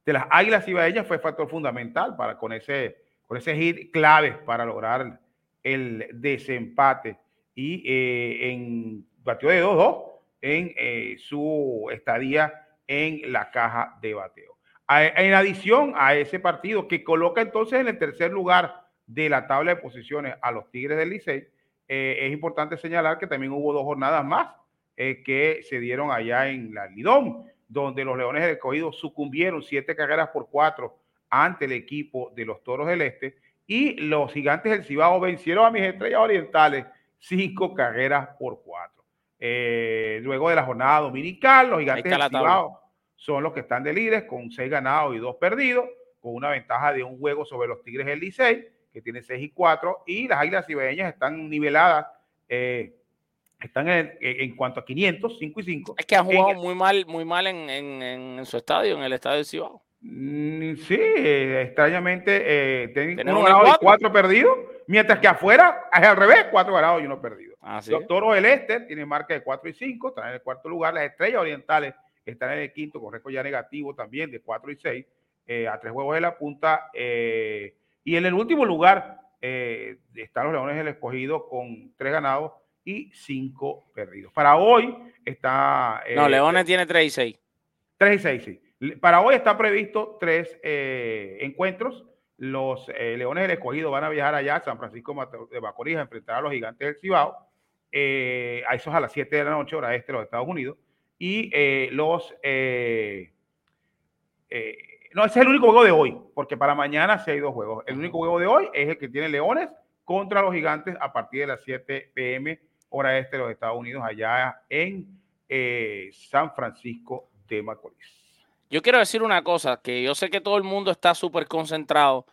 [SPEAKER 2] de las Águilas Cibaeñas, fue factor fundamental para con ese, con ese hit clave para lograr el desempate. Y en batió de 2-2 en su estadía en la caja de bateo. en adición a ese partido que coloca entonces en el tercer lugar de la tabla de posiciones a los Tigres del Licey, eh, es importante señalar que también hubo dos jornadas más eh, que se dieron allá en la Lidón, donde los Leones del Escogido sucumbieron siete carreras por cuatro ante el equipo de los Toros del Este y los Gigantes del Cibao vencieron a mis estrellas orientales cinco carreras por cuatro. Eh, luego de la jornada dominical, los Gigantes del Cibao son los que están de líderes con seis ganados y dos perdidos, con una ventaja de un juego sobre los Tigres del Licey que tiene 6 y 4, y las Águilas Cibaeñas están niveladas, eh, están en, cuanto a 500, 5 y 5.
[SPEAKER 1] Es que han jugado muy mal, muy mal en, en, su estadio, en el estadio de Cibao.
[SPEAKER 2] Mm, sí, extrañamente eh, tienen uno ganado y cuatro perdidos, mientras que afuera es al revés, cuatro ganados y uno perdido.
[SPEAKER 1] Ah,
[SPEAKER 2] Los Toros del Este tienen marca de 4 y 5, están en el cuarto lugar. Las Estrellas Orientales están en el quinto, con récord ya negativo también de 4 y 6, eh, a tres juegos de la punta. Eh, y en el último lugar eh, están los Leones del Escogido con tres ganados y cinco perdidos. Para hoy está...
[SPEAKER 1] no, Leones tiene tres y seis.
[SPEAKER 2] Tres y seis, sí. Para hoy está previsto tres encuentros. Los Leones del Escogido van a viajar allá a San Francisco de Macorís a enfrentar a los Gigantes del Cibao. a esos a las 7 de la noche, hora este de los Estados Unidos. Y los... No, ese es el único juego de hoy, porque para mañana sí hay dos juegos. El único juego de hoy es el que tiene Leones contra los Gigantes a partir de las 7 pm, hora este de los Estados Unidos, allá en eh, San Francisco de Macorís.
[SPEAKER 1] Yo quiero decir una cosa, que yo sé que todo el mundo está súper concentrado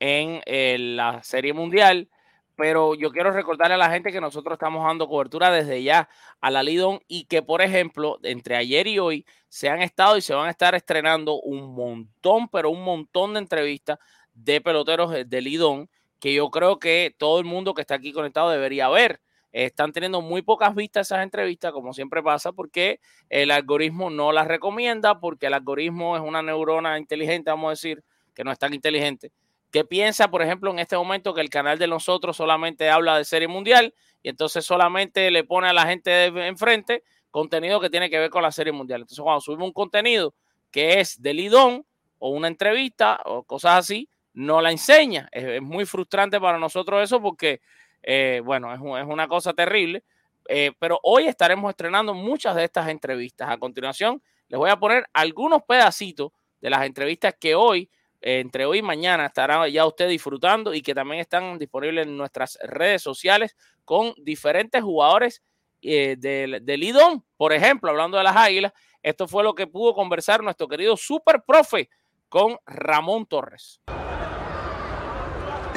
[SPEAKER 1] en eh, la Serie Mundial, pero yo quiero recordarle a la gente que nosotros estamos dando cobertura desde ya a la Lidón y que, por ejemplo, entre ayer y hoy se han estado y se van a estar estrenando un montón, pero un montón de entrevistas de peloteros de Lidón que yo creo que todo el mundo que está aquí conectado debería ver. Están teniendo muy pocas vistas esas entrevistas, como siempre pasa, porque el algoritmo no las recomienda, porque el algoritmo es una neurona inteligente, vamos a decir, que no es tan inteligente ¿Qué piensa, por ejemplo, en este momento que el canal de nosotros solamente habla de Serie Mundial y entonces solamente le pone a la gente enfrente contenido que tiene que ver con la Serie Mundial? Entonces, cuando subimos un contenido que es de Lidón o una entrevista o cosas así, no la enseña. Es, muy frustrante para nosotros eso porque, eh, bueno, es, una cosa terrible. Eh, pero hoy estaremos estrenando muchas de estas entrevistas. A continuación, les voy a poner algunos pedacitos de las entrevistas que hoy entre hoy y mañana estará ya usted disfrutando y que también están disponibles en nuestras redes sociales con diferentes jugadores eh, del, Lidón. Por ejemplo, hablando de las Águilas, esto fue lo que pudo conversar nuestro querido super profe con Ramón Torres.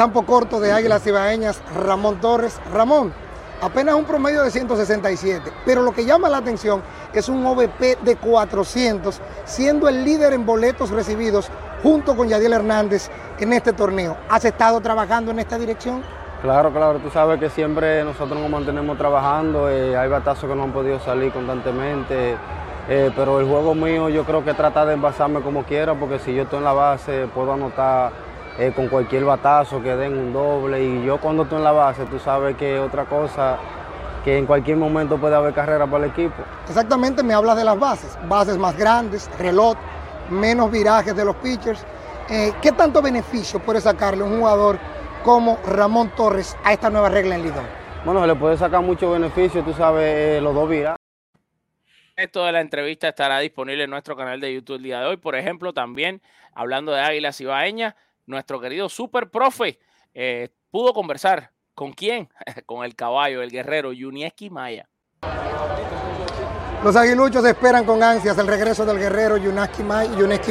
[SPEAKER 7] Campo corto de Águilas Ibaeñas, Ramón Torres. Ramón, apenas un promedio de 167, pero lo que llama la atención es un OVP de 400, siendo el líder en boletos recibidos junto con Yadiel Hernández en este torneo. ¿Has estado trabajando en esta dirección?
[SPEAKER 8] Claro, claro, tú sabes que siempre nosotros nos mantenemos trabajando, eh, hay batazos que no han podido salir constantemente, eh, pero el juego mío yo creo que trata de envasarme como quiera, porque si yo estoy en la base puedo anotar eh, con cualquier batazo que den un doble, y yo cuando estoy en la base, tú sabes que otra cosa que en cualquier momento puede haber carrera para el equipo.
[SPEAKER 7] Exactamente, me hablas de las bases, bases más grandes, reloj, menos virajes de los pitchers. Eh, ¿Qué tanto beneficio puede sacarle un jugador como Ramón Torres a esta nueva regla en Lidón?
[SPEAKER 8] Bueno, le puede sacar mucho beneficio, tú sabes, eh, los dos virajes.
[SPEAKER 1] Esto de la entrevista estará disponible en nuestro canal de YouTube el día de hoy. Por ejemplo, también hablando de Águilas Ibaeñas, nuestro querido super profe eh, pudo conversar con quién? [LAUGHS] con el caballo, el guerrero Yunieski Maya.
[SPEAKER 7] Los aguiluchos esperan con ansias el regreso del guerrero Yuneski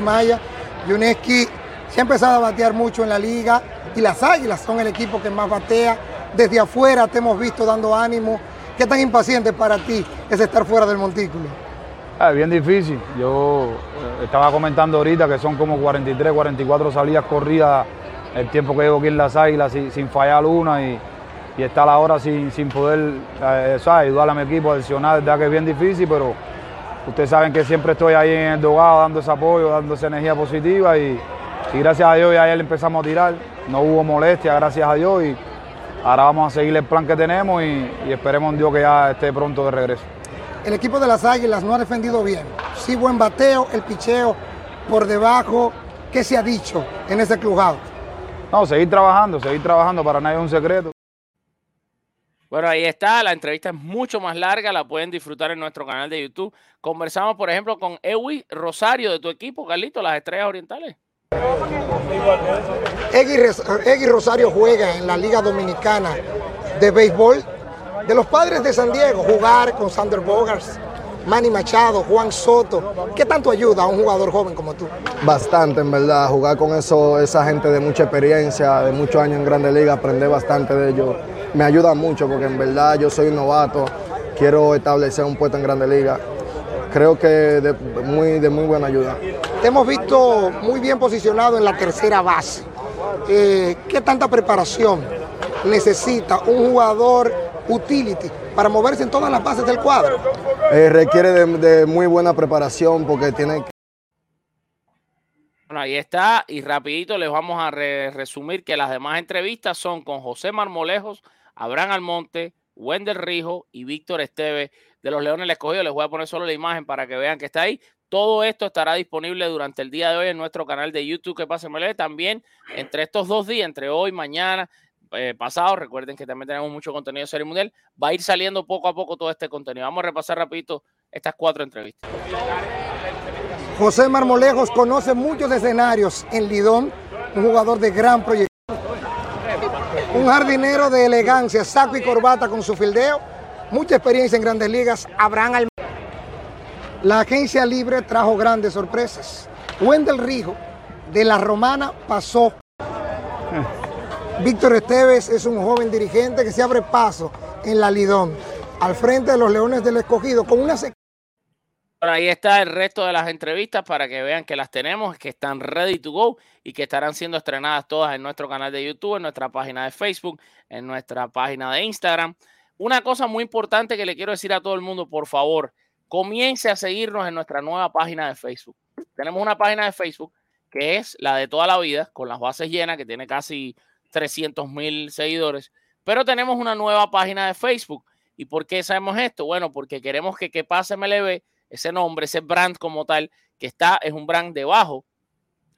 [SPEAKER 7] Maya. Yuneski se ha empezado a batear mucho en la liga, y las Águilas son el equipo que más batea. Desde afuera te hemos visto dando ánimo. ¿Qué tan impaciente para ti es estar fuera del montículo?
[SPEAKER 9] Es bien difícil. Yo eh, estaba comentando ahorita que son como 43, 44 salidas corridas el tiempo que llevo aquí en las Águilas sin, fallar una y, y estar ahora sin, sin poder eh, ayudar a mi equipo adicionar, verdad que es bien difícil, pero ustedes saben que siempre estoy ahí en el dogado dando ese apoyo, dando esa energía positiva y, y gracias a Dios ya ayer empezamos a tirar, no hubo molestia, gracias a Dios y ahora vamos a seguir el plan que tenemos y, y esperemos en Dios que ya esté pronto de regreso.
[SPEAKER 7] El equipo de las Águilas no ha defendido bien. Sí, buen bateo, el picheo por debajo. ¿Qué se ha dicho en ese clubhouse?
[SPEAKER 9] No, seguir trabajando, seguir trabajando, para nadie es un secreto.
[SPEAKER 1] Bueno, ahí está, la entrevista es mucho más larga, la pueden disfrutar en nuestro canal de YouTube. Conversamos, por ejemplo, con Ewi Rosario de tu equipo, Carlito, las Estrellas Orientales.
[SPEAKER 7] Egui Rosario juega en la Liga Dominicana de Béisbol de los padres de San Diego, jugar con Sander Bogars, Manny Machado, Juan Soto. ¿Qué tanto ayuda a un jugador joven como tú?
[SPEAKER 8] Bastante, en verdad. Jugar con eso, esa gente de mucha experiencia, de muchos años en Grande Liga, aprender bastante de ellos. Me ayuda mucho porque en verdad yo soy un novato, quiero establecer un puesto en Grande Liga. Creo que de muy, de muy buena ayuda.
[SPEAKER 7] Te hemos visto muy bien posicionado en la tercera base. Eh, ¿Qué tanta preparación necesita un jugador utility para moverse en todas las bases del cuadro?
[SPEAKER 8] Eh, requiere de, de muy buena preparación porque tiene que
[SPEAKER 1] Bueno, ahí está. Y rapidito les vamos a re- resumir que las demás entrevistas son con José Marmolejos, Abraham Almonte, Wendel Rijo y Víctor Esteve de los Leones del Escogido. Les voy a poner solo la imagen para que vean que está ahí. Todo esto estará disponible durante el día de hoy en nuestro canal de YouTube que pase. También entre estos dos días, entre hoy, mañana, eh, recuerden que también tenemos mucho contenido de Serie Mundial. Va a ir saliendo poco a poco todo este contenido. Vamos a repasar rapidito estas cuatro entrevistas.
[SPEAKER 7] José Marmolejos conoce muchos escenarios en Lidón, un jugador de gran proyección. Un jardinero de elegancia, saco y corbata con su fildeo, mucha experiencia en grandes ligas. Abraham Alm- La agencia libre trajo grandes sorpresas. Wendel Rijo, de la Romana, pasó. Víctor Esteves es un joven dirigente que se abre paso en la Lidón, al frente de los Leones del Escogido, con una
[SPEAKER 1] Bueno, ahí está el resto de las entrevistas para que vean que las tenemos, que están ready to go y que estarán siendo estrenadas todas en nuestro canal de YouTube, en nuestra página de Facebook, en nuestra página de Instagram. Una cosa muy importante que le quiero decir a todo el mundo, por favor, comience a seguirnos en nuestra nueva página de Facebook. Tenemos una página de Facebook que es la de toda la vida, con las bases llenas, que tiene casi 300 mil seguidores, pero tenemos una nueva página de Facebook. ¿Y por qué sabemos esto? Bueno, porque queremos que que pase MLB ese nombre, ese brand como tal, que está, es un brand debajo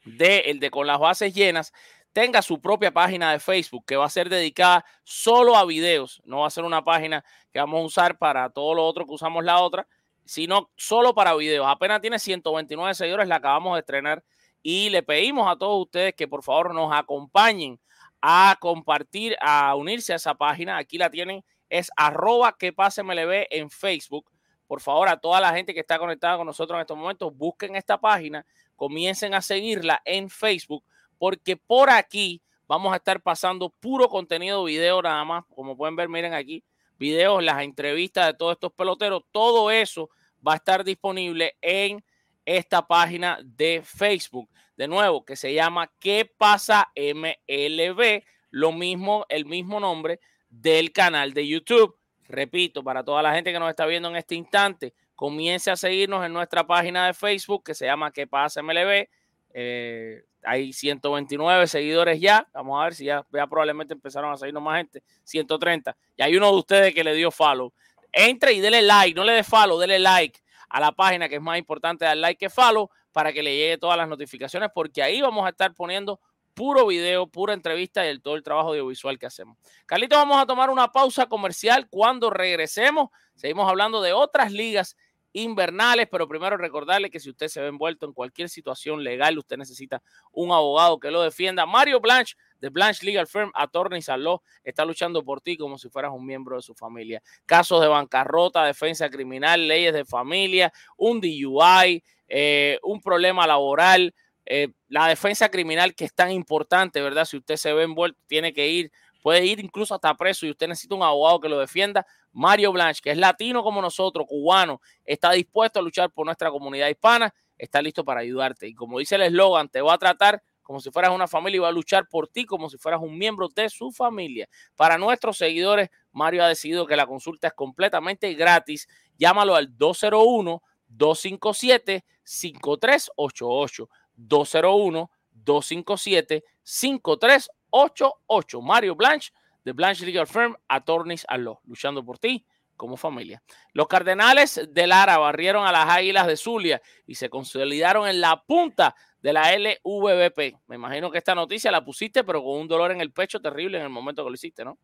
[SPEAKER 1] de el de con las bases llenas, tenga su propia página de Facebook que va a ser dedicada solo a videos. No va a ser una página que vamos a usar para todo lo otro que usamos la otra, sino solo para videos. Apenas tiene 129 seguidores, la acabamos de estrenar y le pedimos a todos ustedes que por favor nos acompañen a compartir, a unirse a esa página. Aquí la tienen, es arroba que pase MLB en Facebook por favor, a toda la gente que está conectada con nosotros en estos momentos, busquen esta página, comiencen a seguirla en Facebook, porque por aquí vamos a estar pasando puro contenido video nada más. Como pueden ver, miren aquí, videos, las entrevistas de todos estos peloteros, todo eso va a estar disponible en esta página de Facebook. De nuevo, que se llama ¿Qué pasa MLB? Lo mismo, el mismo nombre del canal de YouTube. Repito, para toda la gente que nos está viendo en este instante, comience a seguirnos en nuestra página de Facebook que se llama ¿Qué pasa MLB? Eh, hay 129 seguidores ya. Vamos a ver si ya, ya probablemente empezaron a seguirnos más gente. 130. Y hay uno de ustedes que le dio follow. Entre y dele like, no le dé follow, dele like a la página que es más importante dar like que follow para que le llegue todas las notificaciones porque ahí vamos a estar poniendo puro video, pura entrevista y el, todo el trabajo audiovisual que hacemos. Carlito, vamos a tomar una pausa comercial. Cuando regresemos, seguimos hablando de otras ligas invernales, pero primero recordarle que si usted se ve envuelto en cualquier situación legal, usted necesita un abogado que lo defienda. Mario Blanche de Blanche Legal Firm, Attorney Law, está luchando por ti como si fueras un miembro de su familia. Casos de bancarrota, defensa criminal, leyes de familia, un DUI, eh, un problema laboral, eh, la defensa criminal que es tan importante, ¿verdad? Si usted se ve envuelto, tiene que ir, puede ir incluso hasta preso y usted necesita un abogado que lo defienda. Mario Blanche, que es latino como nosotros, cubano, está dispuesto a luchar por nuestra comunidad hispana, está listo para ayudarte. Y como dice el eslogan, te va a tratar como si fueras una familia y va a luchar por ti como si fueras un miembro de su familia. Para nuestros seguidores, Mario ha decidido que la consulta es completamente gratis. Llámalo al 201 257 5388 201 257 5388 Mario Blanche de Blanche Legal Firm Attorneys a Law, luchando por ti como familia. Los Cardenales de Lara barrieron a las Águilas de Zulia y se consolidaron en la punta de la LVBP. Me imagino que esta noticia la pusiste, pero con un dolor en el pecho terrible en el momento que lo hiciste, ¿no?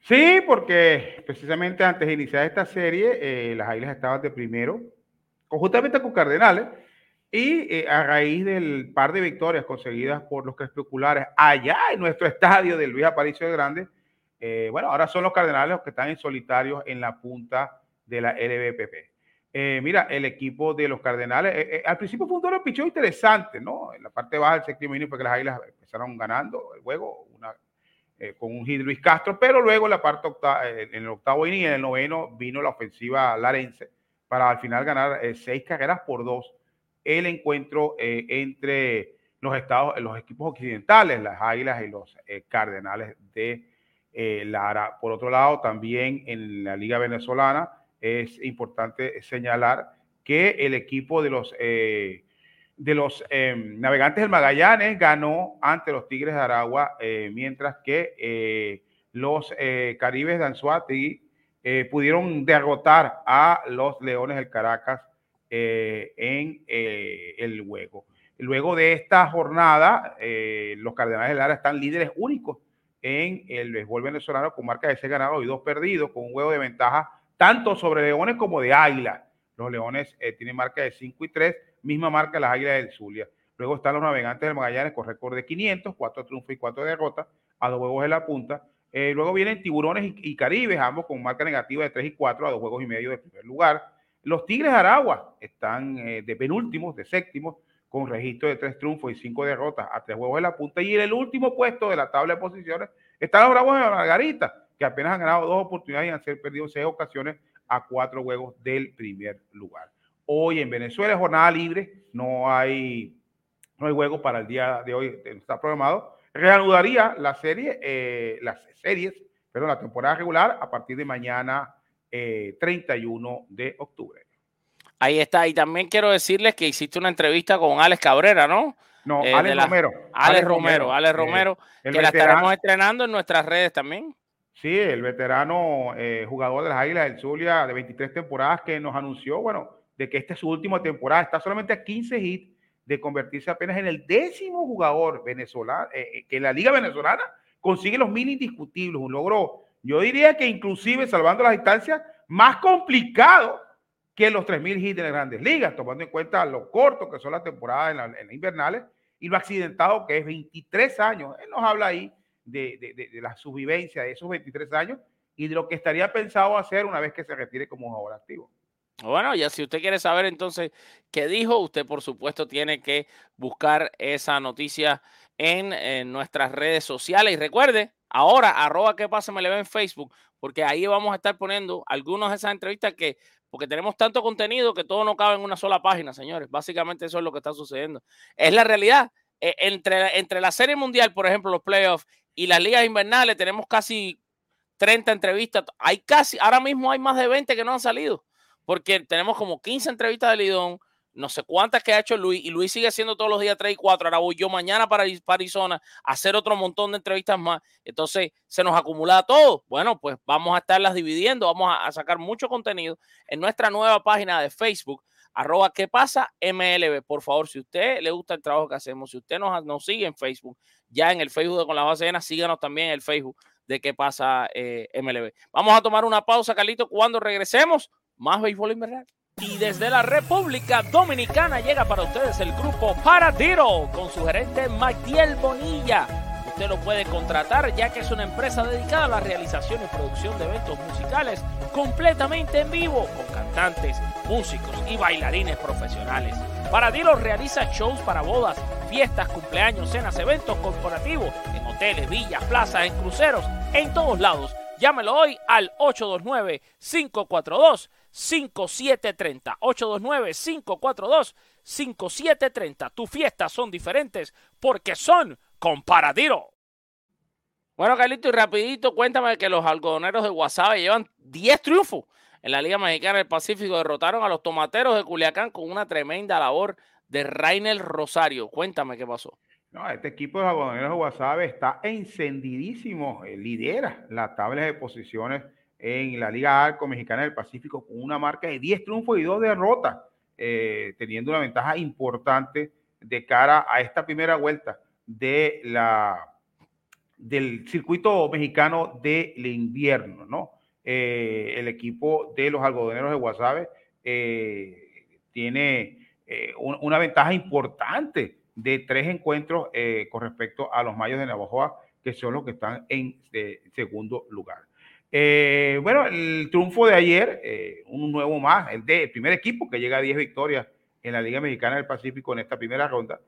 [SPEAKER 2] Sí, porque precisamente antes de iniciar esta serie, eh, las Águilas estaban de primero, conjuntamente con Cardenales, y eh, a raíz del par de victorias conseguidas por los crepusculares allá en nuestro [LAUGHS] estadio de Luis Aparicio de Grande, eh, bueno, ahora son los Cardenales los que están en solitarios en la punta de la LVPP. Eh, mira, el equipo de los Cardenales, eh, eh, al principio fue un duelo pichón interesante, ¿no? En la parte baja del séptimo inning, porque las Águilas empezaron ganando el juego una, con un hit Luis Castro, pero luego en la parte octava, en el octavo inning, en el noveno, vino la ofensiva larense para al final ganar seis carreras por dos el encuentro entre los estados, los equipos occidentales, las Águilas y los Cardenales de Lara. Por otro lado, también en la Liga Venezolana, es importante señalar que el equipo de los, eh, de los em, navegantes del Magallanes ganó ante los Tigres de Aragua, eh, mientras que eh, los Caribes de Anzuati pudieron derrotar a los Leones del Caracas en el juego. Luego de esta jornada, los Cardenales de Lara están líderes únicos en el béisbol venezolano con marca de 6 ganados y dos perdidos, con un juego de ventaja tanto sobre Leones como de Águila. Los Leones eh, tienen marca de 5 y 3, misma marca las Águilas del Zulia. Luego están los Navegantes del Magallanes con récord de 500, 4 triunfos y 4 derrotas, a dos juegos de la punta. Eh, luego vienen Tiburones y, Caribes, ambos con marca negativa de 3 y 4, a dos juegos y medio de primer lugar. Los Tigres Aragua están eh, de penúltimos, de séptimos, con registro de 3 triunfos y 5 derrotas, a tres juegos de la punta. Y en el último puesto de la tabla de posiciones están los Bravos de Margarita, que apenas han ganado dos oportunidades y han perdido seis ocasiones a cuatro juegos del primer lugar. Hoy en Venezuela es jornada libre, no hay, no hay juego para el día de hoy, está programado. Reanudaría la serie, eh, las series, perdón, la temporada regular a partir de mañana 31 eh, de octubre.
[SPEAKER 1] Ahí está. Y también quiero decirles que hiciste una entrevista con Alex Cabrera, ¿no?
[SPEAKER 2] No, eh, Alex, Romero.
[SPEAKER 1] Alex, Romero. Alex Romero, que la estaremos estrenando en nuestras redes también.
[SPEAKER 2] Sí, el veterano eh, jugador de las Águilas del Zulia de 23 temporadas que nos anunció, bueno, de que esta es su última temporada. Está solamente a 15 hits de convertirse apenas en el décimo jugador venezolano, eh, eh, que la Liga Venezolana consigue los mil indiscutibles. Un logro, yo diría que inclusive salvando las distancias, más complicado que los 3.000 hits de las grandes ligas, tomando en cuenta lo corto que son las temporadas en, las invernales y lo accidentado que es 23 años. Él nos habla ahí de, la subvivencia de esos 23 años y de lo que estaría pensado hacer una vez que se retire como jugador activo.
[SPEAKER 1] Bueno, ya si usted quiere saber entonces qué dijo, usted por supuesto tiene que buscar esa noticia en, nuestras redes sociales. Y recuerde, ahora, arroba que pasa me le ve en Facebook, porque ahí vamos a estar poniendo algunas de esas entrevistas que, porque tenemos tanto contenido que todo no cabe en una sola página, señores. Básicamente eso es lo que está sucediendo. Es la realidad. E, entre, entre la Serie Mundial, por ejemplo, los playoffs y las ligas invernales tenemos casi 30 entrevistas. Hay casi, ahora mismo hay más de 20 que no han salido, porque tenemos como 15 entrevistas de Lidón, no sé cuántas que ha hecho Luis, y Luis sigue haciendo todos los días 3 y 4. Ahora voy yo mañana para, Arizona a hacer otro montón de entrevistas más. Entonces se nos acumula todo. Bueno, pues vamos a estarlas dividiendo, vamos a, a sacar mucho contenido en nuestra nueva página de Facebook arroba qué pasa MLB. Por favor, si usted le gusta el trabajo que hacemos, si usted nos, nos sigue en Facebook, ya en el Facebook de Con la Base Llena, síganos también en el Facebook de qué pasa eh, MLB. Vamos a tomar una pausa, Carlito, cuando regresemos, más béisbol invernal. Y desde la República Dominicana llega para ustedes el grupo Paradiro con su gerente Magdiel Bonilla Usted lo puede contratar ya que es una empresa dedicada a la realización y producción de eventos musicales completamente en vivo con cantantes, músicos y bailarines profesionales. Paradiro realiza shows para bodas, fiestas, cumpleaños, cenas, eventos corporativos, en hoteles, villas, plazas, en cruceros, en todos lados. Llámelo hoy al 829-542-5730. 829-542-5730. Tus fiestas son diferentes porque son comparadiro. Bueno, Carlito, y rapidito, cuéntame que los algodoneros de Guasave llevan 10 triunfos en la Liga Mexicana del Pacífico. Derrotaron a los tomateros de Culiacán con una tremenda labor de Rainel Rosario. Cuéntame qué pasó.
[SPEAKER 2] No, este equipo de los algodoneros de Guasave está encendidísimo, eh, lidera la tabla de posiciones en la Liga Arco Mexicana del Pacífico con una marca de 10 triunfos y 2 derrotas, eh, teniendo una ventaja importante de cara a esta primera vuelta de la, del circuito mexicano del invierno, ¿no? Eh, el equipo de los algodoneros de Guasave tiene una ventaja importante de tres encuentros eh, con respecto a los Mayos de Navajoa, que son los que están en eh, segundo lugar. Eh, bueno, el triunfo de ayer, un nuevo más, el de primer equipo que llega a 10 victorias en la Liga Mexicana del Pacífico en esta primera ronda,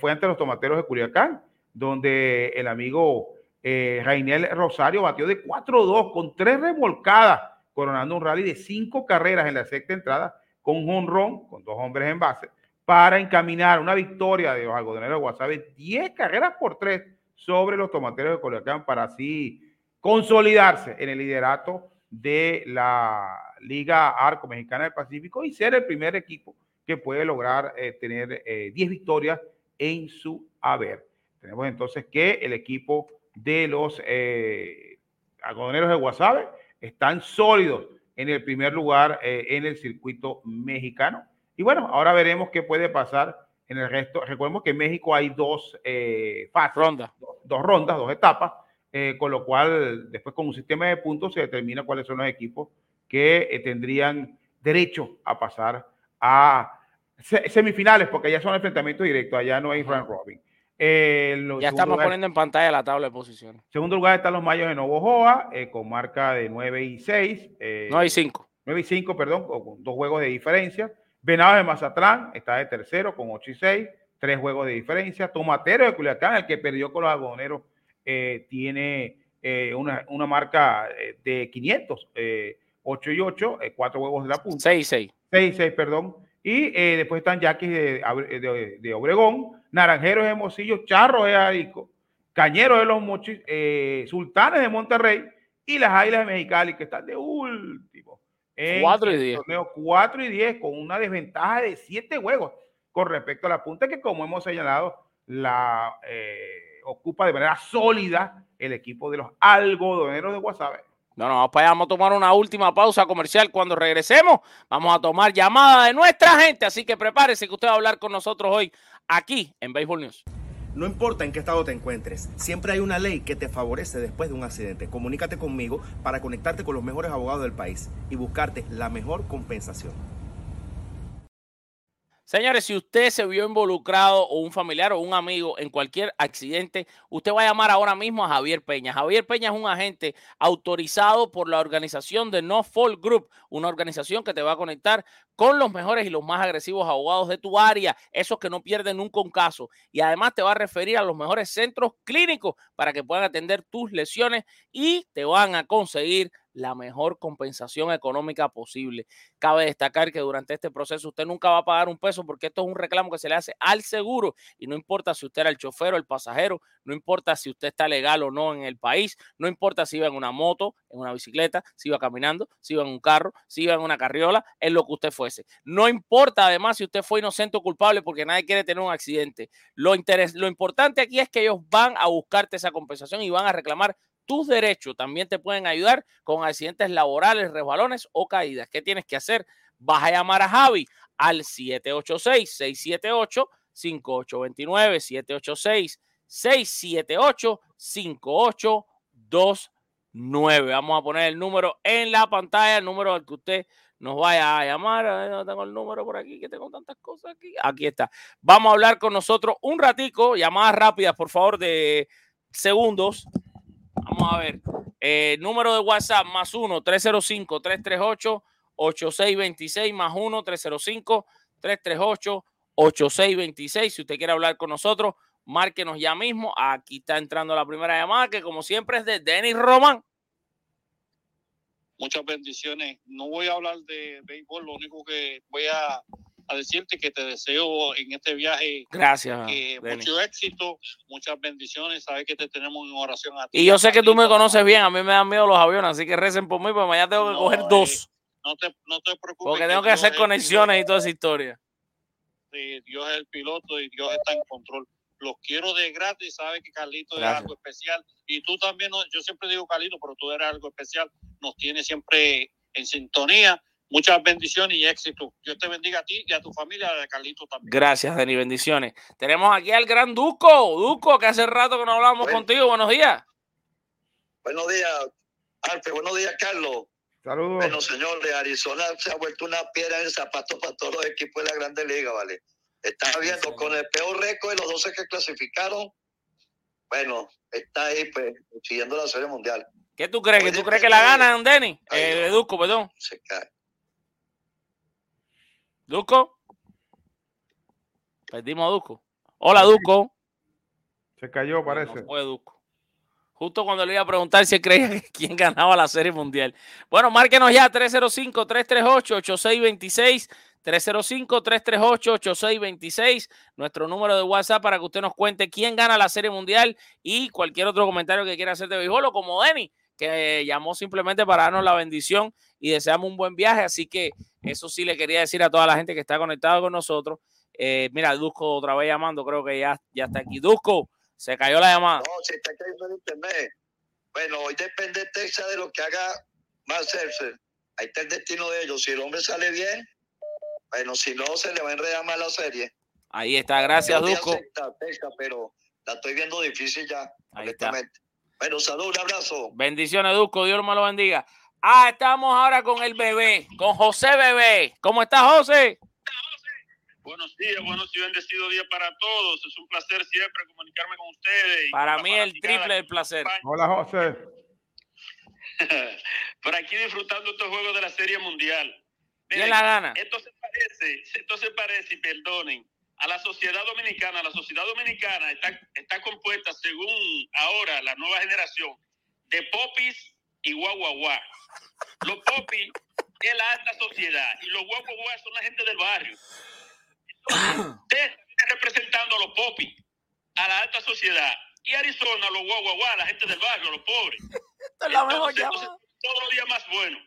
[SPEAKER 2] fue ante los Tomateros de Culiacán, donde el amigo Rainel Rosario batió de 4-2 con tres remolcadas, coronando un rally de cinco carreras en la sexta entrada, con un honrón, con dos hombres en base, para encaminar una victoria de los algodoneros de Guasave, 10 carreras por 3 sobre los tomateros de Coyoacán para así consolidarse en el liderato de la Liga Arco Mexicana del Pacífico y ser el primer equipo que puede lograr eh, tener 10 eh, victorias en su haber. Tenemos entonces que el equipo de los eh, algodoneros de Guasave están sólidos en el primer lugar en el circuito mexicano y bueno, ahora veremos qué puede pasar en el resto. Recordemos que en México hay dos eh, fases,
[SPEAKER 1] rondas,
[SPEAKER 2] dos, rondas, dos etapas, eh, con lo cual después con un sistema de puntos se determina cuáles son los equipos que eh, tendrían derecho a pasar a semifinales, porque ya son enfrentamientos directos, allá no hay Frank Robin.
[SPEAKER 1] ya estamos poniendo en pantalla la tabla de posiciones.
[SPEAKER 2] Segundo lugar están los Mayos de Novojoa, con marca de 9 y 6.
[SPEAKER 1] 9 y 5.
[SPEAKER 2] 9 y 5, perdón, con dos juegos de diferencia. Venados de Mazatlán está de tercero con 8 y 6, tres juegos de diferencia. Tomatero de Culiacán, el que perdió con los algodoneros, eh, tiene eh, una, marca eh, de 500, 8 y 8, cuatro huevos de la punta.
[SPEAKER 1] 6 y 6.
[SPEAKER 2] 6 y 6, perdón. Y después están Yaquis de, de, Obregón, Naranjeros de Mocillo, Charros de Arico, Cañeros de los Mochis, Sultanes de Monterrey y las Águilas de Mexicali, que están de último
[SPEAKER 1] 4 y 10.
[SPEAKER 2] 4 y 10 con una desventaja de 7 juegos con respecto a la punta que como hemos señalado la eh, ocupa de manera sólida el equipo de los algodoneros de Guasave.
[SPEAKER 1] No, no, vamos vamos a tomar una última pausa comercial. Cuando regresemos, vamos a tomar llamada de nuestra gente. Así que prepárese que usted va a hablar con nosotros hoy aquí en Baseball News.
[SPEAKER 10] No importa en qué estado te encuentres, siempre hay una ley que te favorece después de un accidente. Comunícate conmigo para conectarte con los mejores abogados del país y buscarte la mejor compensación.
[SPEAKER 1] Señores, si usted se vio involucrado o un familiar o un amigo en cualquier accidente, usted va a llamar ahora mismo a Javier Peña. Javier Peña es un agente autorizado por la organización de No Fall Group, una organización que te va a conectar con los mejores y los más agresivos abogados de tu área, esos que no pierden nunca un caso. Y además te va a referir a los mejores centros clínicos para que puedan atender tus lesiones y te van a conseguir la mejor compensación económica posible. Cabe destacar que durante este proceso usted nunca va a pagar un peso porque esto es un reclamo que se le hace al seguro y no importa si usted era el chofer o el pasajero, no importa si usted está legal o no en el país, no importa si iba en una moto, en una bicicleta, si iba caminando, si iba en un carro, si iba en una carriola, en lo que usted fuese. No importa además si usted fue inocente o culpable porque nadie quiere tener un accidente. Lo, lo importante aquí es que ellos van a buscarte esa compensación y van a reclamar tus derechos. También te pueden ayudar con accidentes laborales, resbalones o caídas. ¿Qué tienes que hacer? Vas a llamar a Javi al 786-678-5829, 786-678-5829. Vamos a poner el número en la pantalla, el número al que usted nos vaya a llamar. No tengo el número por aquí, que tengo tantas cosas aquí. Aquí está. Vamos a hablar con nosotros un ratico, llamadas rápidas, por favor, de segundos Vamos a ver. Eh, número de WhatsApp más 1-305-338-8626 más 1-305-338-8626. 8626. Si usted quiere hablar con nosotros, márquenos ya mismo. Aquí está entrando la primera llamada, que como siempre es de Denis Román.
[SPEAKER 11] Muchas bendiciones. No voy a hablar de béisbol, lo único que voy a, a decirte que te deseo en este viaje
[SPEAKER 1] Gracias,
[SPEAKER 11] que
[SPEAKER 1] Denis.
[SPEAKER 11] mucho éxito, muchas bendiciones. Sabes que te tenemos en oración a ti.
[SPEAKER 1] Y yo sé que tú me conoces bien, a mí me dan miedo los aviones, así que recen por mí, porque mañana tengo que
[SPEAKER 11] No,
[SPEAKER 1] coger
[SPEAKER 11] eh,
[SPEAKER 1] dos,
[SPEAKER 11] No te, no te preocupes.
[SPEAKER 1] porque tengo que
[SPEAKER 11] Dios
[SPEAKER 1] hacer conexiones y toda esa historia.
[SPEAKER 11] y Dios es el piloto y Dios está en control. Los quiero de gratis, sabes que Carlito
[SPEAKER 1] Gracias.
[SPEAKER 11] es algo especial. Y tú también, yo siempre digo Carlito, pero tú eres algo especial. Nos tiene siempre en sintonía. Muchas bendiciones y éxito. Dios te bendiga a ti y a tu familia, de Carlito también.
[SPEAKER 1] Gracias, Denis, bendiciones. Tenemos aquí al gran Duco, Duco, que hace rato que no hablamos
[SPEAKER 12] Bueno.
[SPEAKER 1] contigo. Buenos días.
[SPEAKER 12] Buenos días, Alfe. Buenos días, Carlos.
[SPEAKER 2] Saludos.
[SPEAKER 12] Bueno, señor, de Arizona se ha vuelto una piedra en el zapato para todos los equipos de la Grande Liga, ¿vale? Estaba viendo con el peor récord de los 12 que clasificaron. Bueno, está ahí, pues, siguiendo la Serie Mundial.
[SPEAKER 1] ¿Qué tú crees? ¿Que tú crees que la ganan, Denis? Eh, Duco, perdón.
[SPEAKER 12] Se cae.
[SPEAKER 1] Duco. Perdimos a Duco. Hola, Duco.
[SPEAKER 2] Se cayó, parece.
[SPEAKER 1] No fue Duco. Justo cuando le iba a preguntar si creía [LAUGHS] quién ganaba la Serie Mundial. Bueno, márquenos ya 305-338-8626. 305-338-8626. Nuestro número de WhatsApp para que usted nos cuente quién gana la Serie Mundial y cualquier otro comentario que quiera hacer de béisbol o como Denny, que llamó simplemente para darnos la bendición y deseamos un buen viaje. Así que eso sí le quería decir a toda la gente que está conectada con nosotros. Eh, mira, Duco otra vez llamando, creo que ya, ya está aquí. Duco, se cayó la llamada.
[SPEAKER 12] No, se está cayendo el internet. Bueno, hoy depende Texas de lo que haga Scherzer. Ahí está el destino de ellos. Si el hombre sale bien, bueno, si no, se le va a enredar más la serie.
[SPEAKER 1] Ahí está, gracias, Duco.
[SPEAKER 12] pero la estoy viendo difícil ya.
[SPEAKER 1] Ahí está.
[SPEAKER 12] Bueno, salud, un abrazo.
[SPEAKER 1] Bendiciones, Duco. Dios me lo bendiga. Ah, estamos ahora con el bebé, con José Bebé. ¿Cómo está, José?
[SPEAKER 13] Buenos días, buenos y bendecidos días para todos. Es un placer siempre comunicarme con ustedes.
[SPEAKER 1] Para mí el triple del placer.
[SPEAKER 2] Hola, José. [LAUGHS]
[SPEAKER 13] Por aquí disfrutando estos juegos de la Serie Mundial.
[SPEAKER 1] ¿Quién la gana?
[SPEAKER 13] Esto se parece, esto se parece, y perdonen, a la sociedad dominicana. La sociedad dominicana está, está compuesta, según ahora la nueva generación, de popis y guaguaguá. Los popis es la alta sociedad y los guaguaguá son la gente del barrio. Texas viene representando a los popis, a la alta sociedad. Y Arizona, los guaguaguá, la gente del barrio, los pobres.
[SPEAKER 1] Esta es la mejor
[SPEAKER 13] Entonces,
[SPEAKER 1] llamada.
[SPEAKER 13] todos los días más bueno.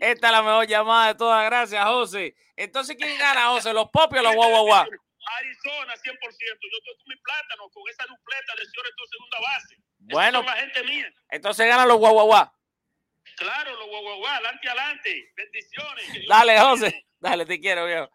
[SPEAKER 1] Esta es la mejor llamada de todas. Gracias, José. Entonces, ¿quién gana, José? ¿Los Popis o los guau?
[SPEAKER 13] Arizona, 100%. Yo estoy con mi plátano, con esa dupleta de señores de segunda base.
[SPEAKER 1] Bueno.
[SPEAKER 13] son la gente mía.
[SPEAKER 1] Entonces ganan los guau.
[SPEAKER 13] Claro, los guaguaguá, adelante, adelante. Bendiciones.
[SPEAKER 1] Dale. José. Dale, te quiero, viejo.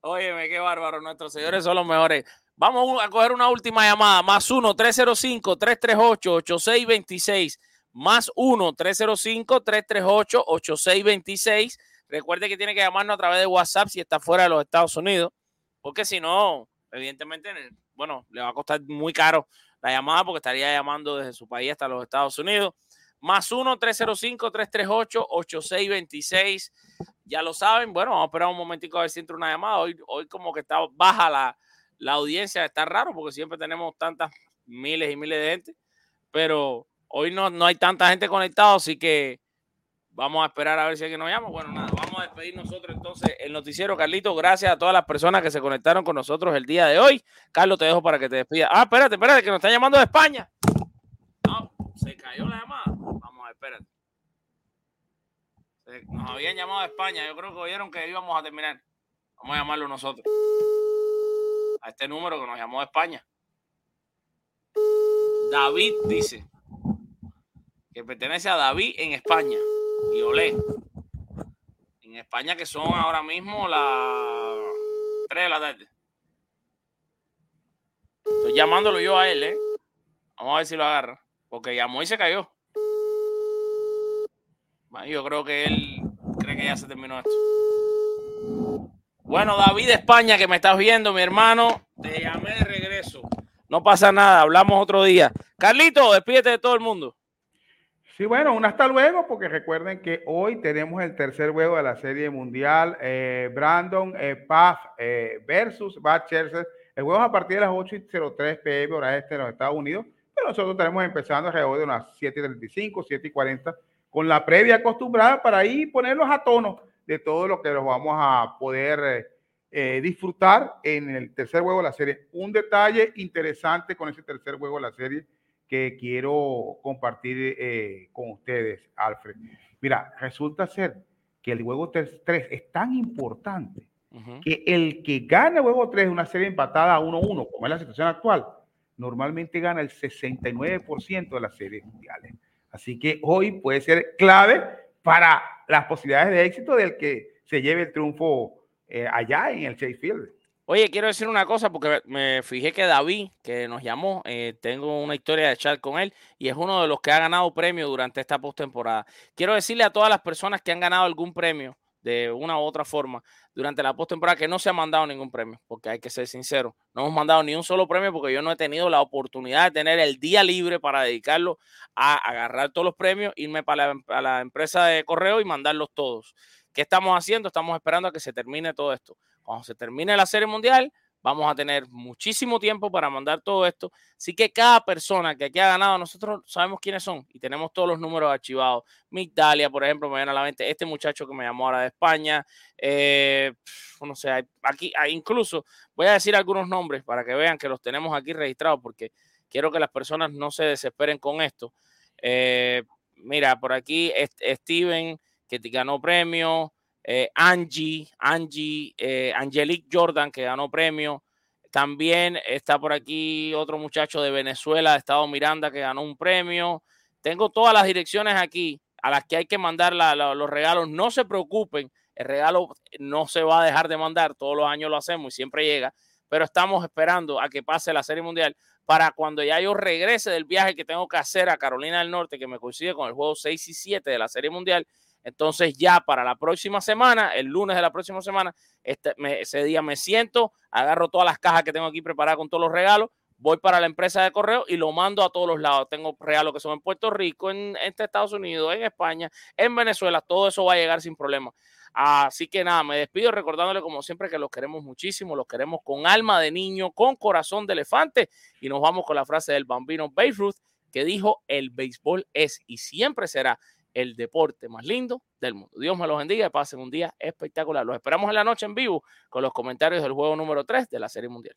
[SPEAKER 1] Óyeme, qué bárbaro. Nuestros señores son los mejores. Vamos a coger una última llamada. Más 1-305-338-8626. Más 1-305-338-8626. Recuerde que tiene que llamarnos a través de WhatsApp si está fuera de los Estados Unidos. Porque si no, evidentemente, bueno, le va a costar muy caro la llamada porque estaría llamando desde su país hasta los Estados Unidos. Más 1-305-338-8626. Ya lo saben. Bueno, vamos a esperar un momentico a ver si entra una llamada. Hoy, hoy como que está baja la, la audiencia. Está raro porque siempre tenemos tantas miles y miles de gente. Pero hoy no, no hay tanta gente conectada, así que vamos a esperar a ver si alguien nos llama. Bueno, nada, vamos a despedir nosotros entonces el noticiero, Carlito. Gracias a todas las personas que se conectaron con nosotros el día de hoy. Carlos, te dejo para que te despidas. Ah, espérate, espérate, que nos están llamando de España. No, se cayó la llamada. Vamos a espérate. Nos habían llamado de España. Yo creo que oyeron que íbamos a terminar. Vamos a llamarlo nosotros. A este número que nos llamó de España. David dice que pertenece a David en España. Y olé. En España que son ahora mismo las 3 de la tarde. Estoy llamándolo yo a él, ¿eh? Vamos a ver si lo agarra. Porque llamó y se cayó. Yo creo que él cree que ya se terminó esto. Bueno, David España, que me estás viendo, mi hermano, te llamé de regreso. No pasa nada, hablamos otro día. Carlito, despídete de todo el mundo.
[SPEAKER 2] Sí, bueno, un hasta luego, porque recuerden que hoy tenemos el tercer juego de la Serie Mundial, eh, Brandon eh, Paz eh, versus Bad Chelsea. El juego es a partir de las 8.03 pm, hora este de los Estados Unidos, pero nosotros estaremos empezando alrededor de unas 7.35, 7.40, con la previa acostumbrada para ahí ponerlos a tono de todo lo que los vamos a poder eh, disfrutar en el tercer juego de la serie. Un detalle interesante con ese tercer juego de la serie que quiero compartir eh, con ustedes, Alfred. Mira, resulta ser que el juego 3 es tan importante que el que gana el juego 3 una serie empatada a 1-1, como es la situación actual, normalmente gana el 69% de las series mundiales. Así que hoy puede ser clave para las posibilidades de éxito del que se lleve el triunfo eh, allá en el Chase Field.
[SPEAKER 1] Oye, quiero decir una cosa porque me fijé que David, que nos llamó, eh, tengo una historia de chat con él y es uno de los que ha ganado premio durante esta postemporada. Quiero decirle a todas las personas que han ganado algún premio de una u otra forma durante la postemporada que no se ha mandado ningún premio, porque hay que ser sincero, no hemos mandado ni un solo premio porque yo no he tenido la oportunidad de tener el día libre para dedicarlo a agarrar todos los premios, irme para la, la empresa de correo y mandarlos todos. ¿Qué estamos haciendo? Estamos esperando a que se termine todo esto. Cuando se termine la Serie Mundial, vamos a tener muchísimo tiempo para mandar todo esto. Así que cada persona que aquí ha ganado, nosotros sabemos quiénes son y tenemos todos los números archivados. Migdalia, por ejemplo, me viene a la mente este muchacho que me llamó ahora de España. Eh, no sé, aquí incluso voy a decir algunos nombres para que vean que los tenemos aquí registrados porque quiero que las personas no se desesperen con esto. Eh, mira, por aquí Steven, que te ganó premio. Eh, Angie, Angie, eh, Angelique Jordan, que ganó premio. También está por aquí otro muchacho de Venezuela, de Estado Miranda, que ganó un premio. Tengo todas las direcciones aquí a las que hay que mandar los regalos. No se preocupen, el regalo no se va a dejar de mandar. Todos los años lo hacemos y siempre llega. Pero estamos esperando a que pase la Serie Mundial para cuando ya yo regrese del viaje que tengo que hacer a Carolina del Norte, que me coincide con el juego 6 y 7 de la Serie Mundial, entonces ya para la próxima semana, el lunes de la próxima semana, este, ese día me siento, agarro todas las cajas que tengo aquí preparadas con todos los regalos, voy para la empresa de correo y lo mando a todos los lados. Tengo regalos que son en Puerto Rico, en, en Estados Unidos, en España, en Venezuela, todo eso va a llegar sin problema. Así que nada, me despido recordándole como siempre que los queremos muchísimo, los queremos con alma de niño, con corazón de elefante y nos vamos con la frase del bambino Babe que dijo el béisbol es y siempre será el deporte más lindo del mundo. Dios me los bendiga y pasen un día espectacular. Los esperamos en la noche en vivo con los comentarios del juego número 3 de la Serie Mundial.